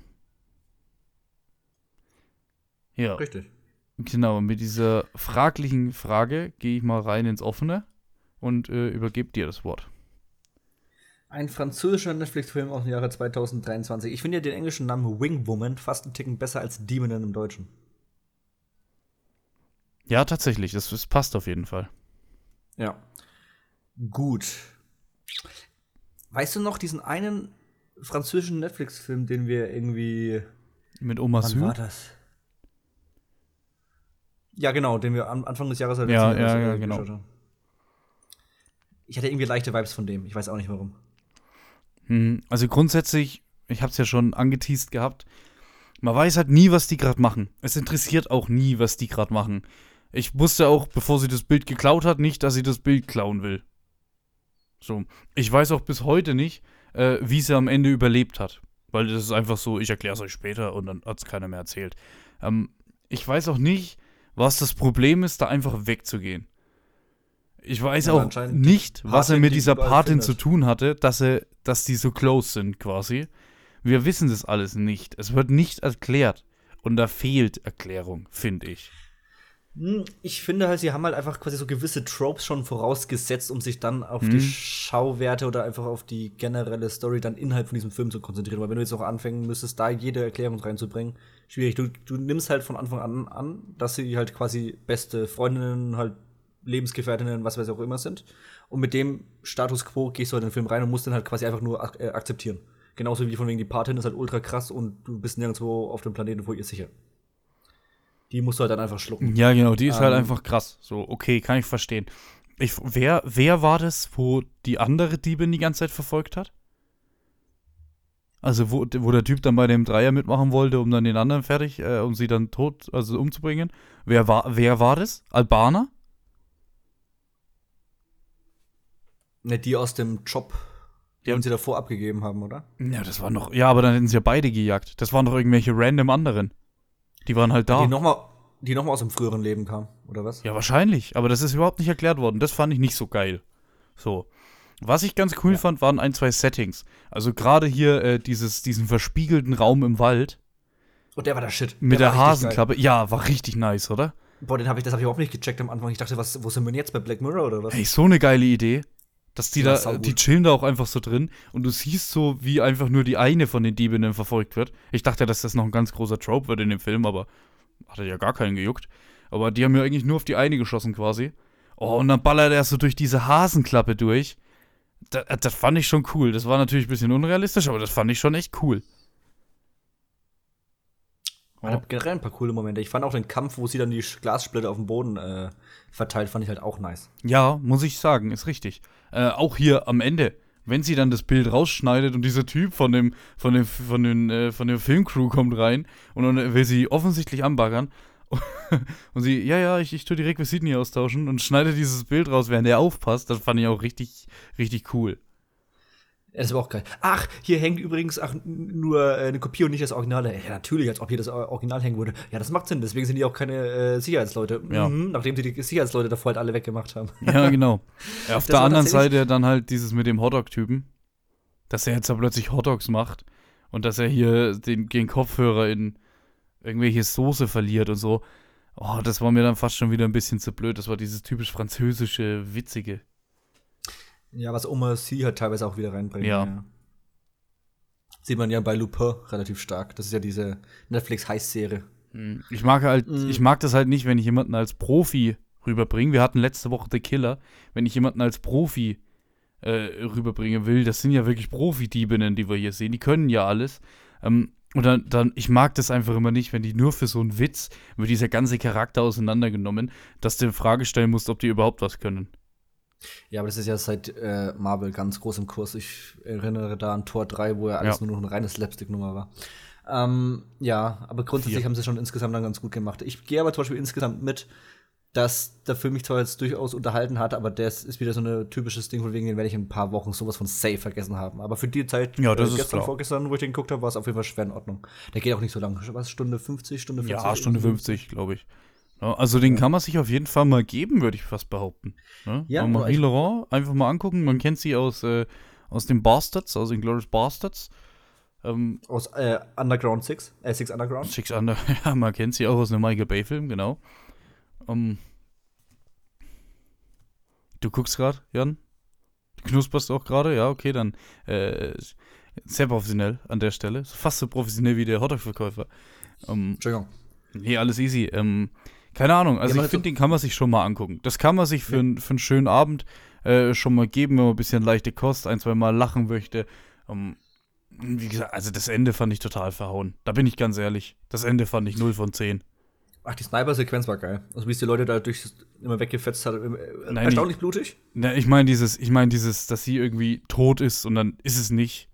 Speaker 2: Ja.
Speaker 1: Richtig.
Speaker 2: Genau, mit dieser fraglichen Frage gehe ich mal rein ins Offene und äh, übergebe dir das Wort.
Speaker 1: Ein französischer Netflix-Film aus dem Jahre 2023. Ich finde ja den englischen Namen Wing Woman fast einen Ticken besser als Demonen im Deutschen.
Speaker 2: Ja, tatsächlich, das, das passt auf jeden Fall.
Speaker 1: Ja. Gut. Weißt du noch diesen einen französischen Netflix-Film, den wir irgendwie.
Speaker 2: Mit Oma
Speaker 1: Wann war
Speaker 2: Sü?
Speaker 1: das? Ja, genau, den wir am Anfang des Jahres halt
Speaker 2: Ja, ja, ja, genau.
Speaker 1: haben. Ich hatte irgendwie leichte Vibes von dem. Ich weiß auch nicht warum.
Speaker 2: Hm, also grundsätzlich, ich habe es ja schon angeteased gehabt, man weiß halt nie, was die gerade machen. Es interessiert auch nie, was die gerade machen. Ich wusste auch, bevor sie das Bild geklaut hat, nicht, dass sie das Bild klauen will. So. Ich weiß auch bis heute nicht, äh, wie sie am Ende überlebt hat. Weil das ist einfach so, ich erkläre es euch später und dann hat es keiner mehr erzählt. Ähm, ich weiß auch nicht, was das Problem ist, da einfach wegzugehen. Ich weiß
Speaker 1: Aber
Speaker 2: auch nicht, was er mit
Speaker 1: die
Speaker 2: dieser Patin
Speaker 1: findet.
Speaker 2: zu tun hatte, dass er, dass die so close sind quasi. Wir wissen das alles nicht. Es wird nicht erklärt. Und da fehlt Erklärung, finde ich.
Speaker 1: Hm, Ich finde halt, sie haben halt einfach quasi so gewisse Tropes schon vorausgesetzt, um sich dann auf
Speaker 2: Mhm.
Speaker 1: die Schauwerte oder einfach auf die generelle Story dann innerhalb von diesem Film zu konzentrieren. Weil wenn du jetzt auch anfangen müsstest, da jede Erklärung reinzubringen, schwierig. Du, du nimmst halt von Anfang an an, dass sie halt quasi beste Freundinnen, halt Lebensgefährtinnen, was weiß ich auch immer sind. Und mit dem Status quo gehst du halt in den Film rein und musst den halt quasi einfach nur ak äh, akzeptieren. Genauso wie von wegen die Patin ist halt ultra krass und du bist nirgendwo auf dem Planeten vor ihr sicher. Die musst du halt dann einfach schlucken.
Speaker 2: Ja, genau, die ist halt
Speaker 1: Ähm.
Speaker 2: einfach krass. So, okay, kann ich verstehen. Ich, wer, wer war das, wo die andere Diebin die ganze Zeit verfolgt hat? Also, wo, wo der Typ dann bei dem Dreier mitmachen wollte, um dann den anderen fertig, äh, um sie dann tot, also umzubringen. Wer war, wer war das? Albaner?
Speaker 1: Ne, die aus dem Job, die
Speaker 2: Ja.
Speaker 1: uns sie davor abgegeben haben, oder?
Speaker 2: Ja, das waren doch. Ja, aber dann hätten sie ja beide gejagt. Das waren doch irgendwelche random anderen. Die waren halt da.
Speaker 1: Die nochmal die noch mal aus dem früheren Leben kamen, oder was?
Speaker 2: Ja, wahrscheinlich. Aber das ist überhaupt nicht erklärt worden. Das fand ich nicht so geil. So. Was ich ganz cool fand, waren ein, zwei Settings. Also gerade hier äh, dieses, diesen verspiegelten Raum im Wald
Speaker 1: Und der war der Shit.
Speaker 2: mit
Speaker 1: der
Speaker 2: der, Hasenklappe. Ja, war richtig nice, oder?
Speaker 1: Boah, den hab ich, das habe ich überhaupt nicht gecheckt am Anfang. Ich dachte, was, wo sind wir denn jetzt bei Black Mirror oder was?
Speaker 2: Hey, so eine geile Idee. Dass die
Speaker 1: Ja,
Speaker 2: da, die chillen da auch einfach so drin und du siehst so, wie einfach nur die eine von den Diebinnen verfolgt wird. Ich dachte, dass das noch ein ganz großer Trope wird in dem Film, aber hatte ja gar keinen gejuckt. Aber die haben ja eigentlich nur auf die eine geschossen quasi. Oh, und dann ballert er so durch diese Hasenklappe durch. Das, das fand ich schon cool. Das war natürlich ein bisschen unrealistisch, aber das fand ich schon echt cool.
Speaker 1: Hatte generell ein paar coole Momente. Ich fand auch den Kampf, wo sie dann die Glassplitter auf dem Boden äh, verteilt, fand ich halt auch nice.
Speaker 2: Ja, muss ich sagen, ist richtig. Äh, auch hier am Ende, wenn sie dann das Bild rausschneidet und dieser Typ von dem, von dem, von den, äh, von der Filmcrew kommt rein und dann will sie offensichtlich anbaggern. und sie, ja, ja, ich, ich tue die Requisiten hier austauschen und schneide dieses Bild raus, während er aufpasst. Das fand ich auch richtig, richtig cool.
Speaker 1: Das war auch geil. Ach, hier hängt übrigens ach, nur äh, eine Kopie und nicht das Original. Ja, natürlich, als ob hier das Original hängen würde. Ja, das macht Sinn. Deswegen sind die auch keine äh, Sicherheitsleute.
Speaker 2: Ja.
Speaker 1: Mhm, nachdem sie die Sicherheitsleute davor halt alle weggemacht haben.
Speaker 2: Ja, genau. Ja, auf
Speaker 1: Das
Speaker 2: der anderen Seite dann halt dieses mit dem Hotdog-Typen, dass er jetzt da plötzlich Hotdogs macht und dass er hier den, den Kopfhörer in irgendwelche Soße verliert und so. Oh, das war mir dann fast schon wieder ein bisschen zu blöd. Das war dieses typisch französische, witzige.
Speaker 1: Ja, was Oma C halt teilweise auch wieder reinbringt.
Speaker 2: Ja.
Speaker 1: Sieht man ja bei Lupin relativ stark. Das ist ja diese Netflix-Heiß-Serie.
Speaker 2: Hm, Ich mag halt,
Speaker 1: Mhm.
Speaker 2: ich mag das halt nicht, wenn ich jemanden als Profi rüberbringe. Wir hatten letzte Woche The Killer. Wenn ich jemanden als Profi äh, rüberbringen will, das sind ja wirklich Profi-Diebinnen, die wir hier sehen. Die können ja alles. Ähm, und dann, dann, ich mag das einfach immer nicht, wenn die nur für so einen Witz, wird dieser ganze Charakter auseinandergenommen, dass du in Frage stellen musst, ob die überhaupt was können.
Speaker 1: Ja, aber das ist ja seit äh, Marvel ganz groß im Kurs. Ich erinnere da an Tor 3, wo ja alles
Speaker 2: Ja.
Speaker 1: nur noch eine reine Slapstick-Nummer war. Ähm, ja, aber grundsätzlich
Speaker 2: Vier.
Speaker 1: haben sie schon insgesamt dann ganz gut gemacht. Ich gehe aber zum Beispiel insgesamt mit, dass der Film mich zwar jetzt durchaus unterhalten hat, aber das ist wieder so ein typisches Ding, von wegen den werde ich in ein paar Wochen sowas von safe vergessen haben. Aber für die Zeit,
Speaker 2: Ja, das ist
Speaker 1: gestern,
Speaker 2: klar.
Speaker 1: vorgestern, wo ich den geguckt habe, war es auf jeden Fall schwer in Ordnung. Der geht auch nicht so lang. Was, Stunde 50, Stunde 40?
Speaker 2: Ja, Stunde
Speaker 1: irgendwie so.
Speaker 2: 50, glaube ich. Ja, also den kann man sich auf jeden Fall mal geben, würde ich fast behaupten. Ne?
Speaker 1: Ja,
Speaker 2: Und Marie Laurent einfach mal angucken. Man kennt sie aus, äh, aus den Bastards, aus den Glorious Bastards. Ähm,
Speaker 1: Aus äh, Underground 6, äh, 6 Underground.
Speaker 2: Six Under, ja, man kennt sie auch aus einem Michael Bay-Film, genau. Ähm, du guckst gerade, Jan? Du knusperst auch gerade? Ja, okay, dann äh, sehr professionell an der Stelle. Fast so professionell wie der Hotdog-Verkäufer. Ähm,
Speaker 1: Entschuldigung.
Speaker 2: Nee, alles easy. Ähm, keine Ahnung, also
Speaker 1: Ja,
Speaker 2: ich finde, den kann man sich schon mal angucken. Das kann man sich für, n- für einen schönen Abend äh, schon mal geben, wenn man ein bisschen leichte Kost, ein, zwei Mal lachen möchte. Ähm, wie gesagt, also das Ende fand ich total verhauen. Da bin ich ganz ehrlich. Das Ende fand ich 0 von 10.
Speaker 1: Ach, die Sniper-Sequenz war geil. Also, wie es die Leute da durch immer weggefetzt hat. Äh,
Speaker 2: Nein,
Speaker 1: erstaunlich blutig.
Speaker 2: Na, ich meine dieses, ich meine dieses, dass sie irgendwie tot ist und dann ist es nicht.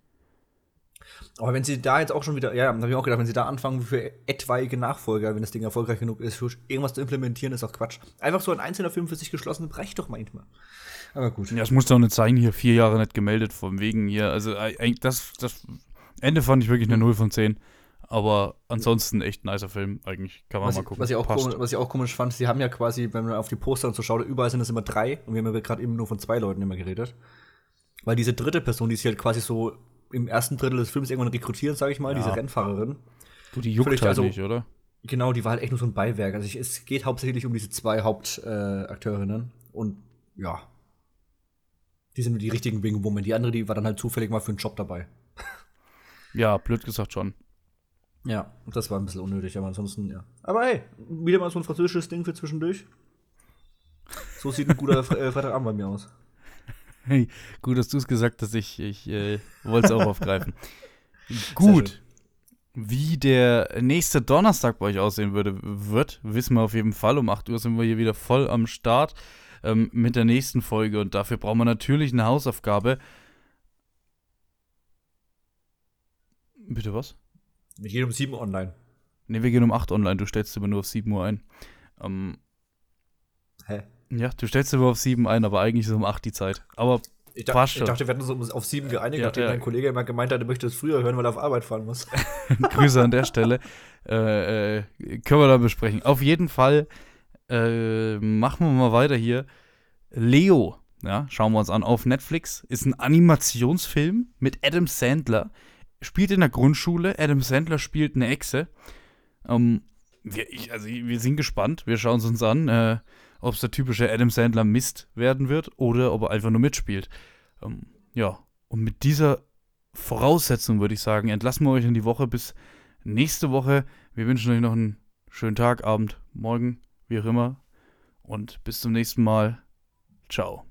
Speaker 1: Aber wenn sie da jetzt auch schon wieder, ja, habe ich auch gedacht, wenn sie da anfangen für etwaige Nachfolger, wenn das Ding erfolgreich genug ist, irgendwas zu implementieren, ist auch Quatsch. Einfach so ein einzelner Film für sich geschlossen, reicht doch manchmal. Aber gut.
Speaker 2: Ja, es muss doch nicht sein, hier vier Jahre nicht gemeldet, von wegen hier. Also äh, das, das Ende fand ich wirklich eine 0 von 10. Aber ansonsten echt ein nicer Film, eigentlich. Kann man
Speaker 1: Was
Speaker 2: mal
Speaker 1: ich,
Speaker 2: gucken.
Speaker 1: was, ich auch komisch, was ich auch komisch fand, sie haben ja quasi, wenn man auf die Poster und so schaut, überall sind es immer drei und wir haben ja gerade eben nur von zwei Leuten immer geredet. Weil diese dritte Person, die sie halt quasi so im ersten Drittel des Films irgendwann rekrutieren, sage ich mal,
Speaker 2: Ja.
Speaker 1: diese Rennfahrerin,
Speaker 2: Du, die juckt
Speaker 1: Völlig,
Speaker 2: halt
Speaker 1: also-
Speaker 2: nicht, oder?
Speaker 1: Genau, die war halt echt nur so ein Beiwerk. Also ich, es geht hauptsächlich um diese zwei Hauptakteurinnen. Äh, und ja. Die sind nur die richtigen Wing Woman. Die andere, die war dann halt zufällig mal für einen Job dabei.
Speaker 2: Ja, blöd gesagt schon.
Speaker 1: Ja, das war ein bisschen unnötig, aber ansonsten, ja. Aber hey, wieder mal so ein französisches Ding für zwischendurch. So sieht ein guter Fre Freitagabend bei mir aus.
Speaker 2: Hey, gut, dass du es gesagt hast. Ich, ich äh, wollte es auch aufgreifen. Gut. Wie der nächste Donnerstag bei euch aussehen würde, wird, wissen wir auf jeden Fall. Um 8 Uhr sind wir hier wieder voll am Start ähm, mit der nächsten Folge. Und dafür brauchen wir natürlich eine Hausaufgabe. Bitte was?
Speaker 1: Wir gehen um 7 Uhr online.
Speaker 2: Ne, wir gehen um 8 online. Du stellst immer nur auf 7 Uhr ein. Ähm,
Speaker 1: Hä?
Speaker 2: Ja, du stellst immer auf 7 ein, aber eigentlich ist um 8 die Zeit. Aber
Speaker 1: Ich, dach, ich dachte, wir hätten uns auf 7 geeinigt,
Speaker 2: Ja,
Speaker 1: nachdem
Speaker 2: ja.
Speaker 1: mein Kollege immer gemeint hat, er möchte es früher hören, weil er auf Arbeit fahren muss.
Speaker 2: Grüße an der Stelle. Äh, äh, können wir dann besprechen. Auf jeden Fall äh, machen wir mal weiter hier. Leo, ja, schauen wir uns an auf Netflix. Ist ein Animationsfilm mit Adam Sandler. Spielt in der Grundschule. Adam Sandler spielt eine Echse. Ähm, wir, ich, also, wir sind gespannt. Wir schauen es uns an, äh, ob es der typische Adam Sandler Mist werden wird oder ob er einfach nur mitspielt. Ähm, ja, und mit dieser Voraussetzung würde ich sagen, entlassen wir euch in die Woche bis nächste Woche. Wir wünschen euch noch einen schönen Tag, Abend, Morgen, wie auch immer. Und bis zum nächsten Mal. Ciao.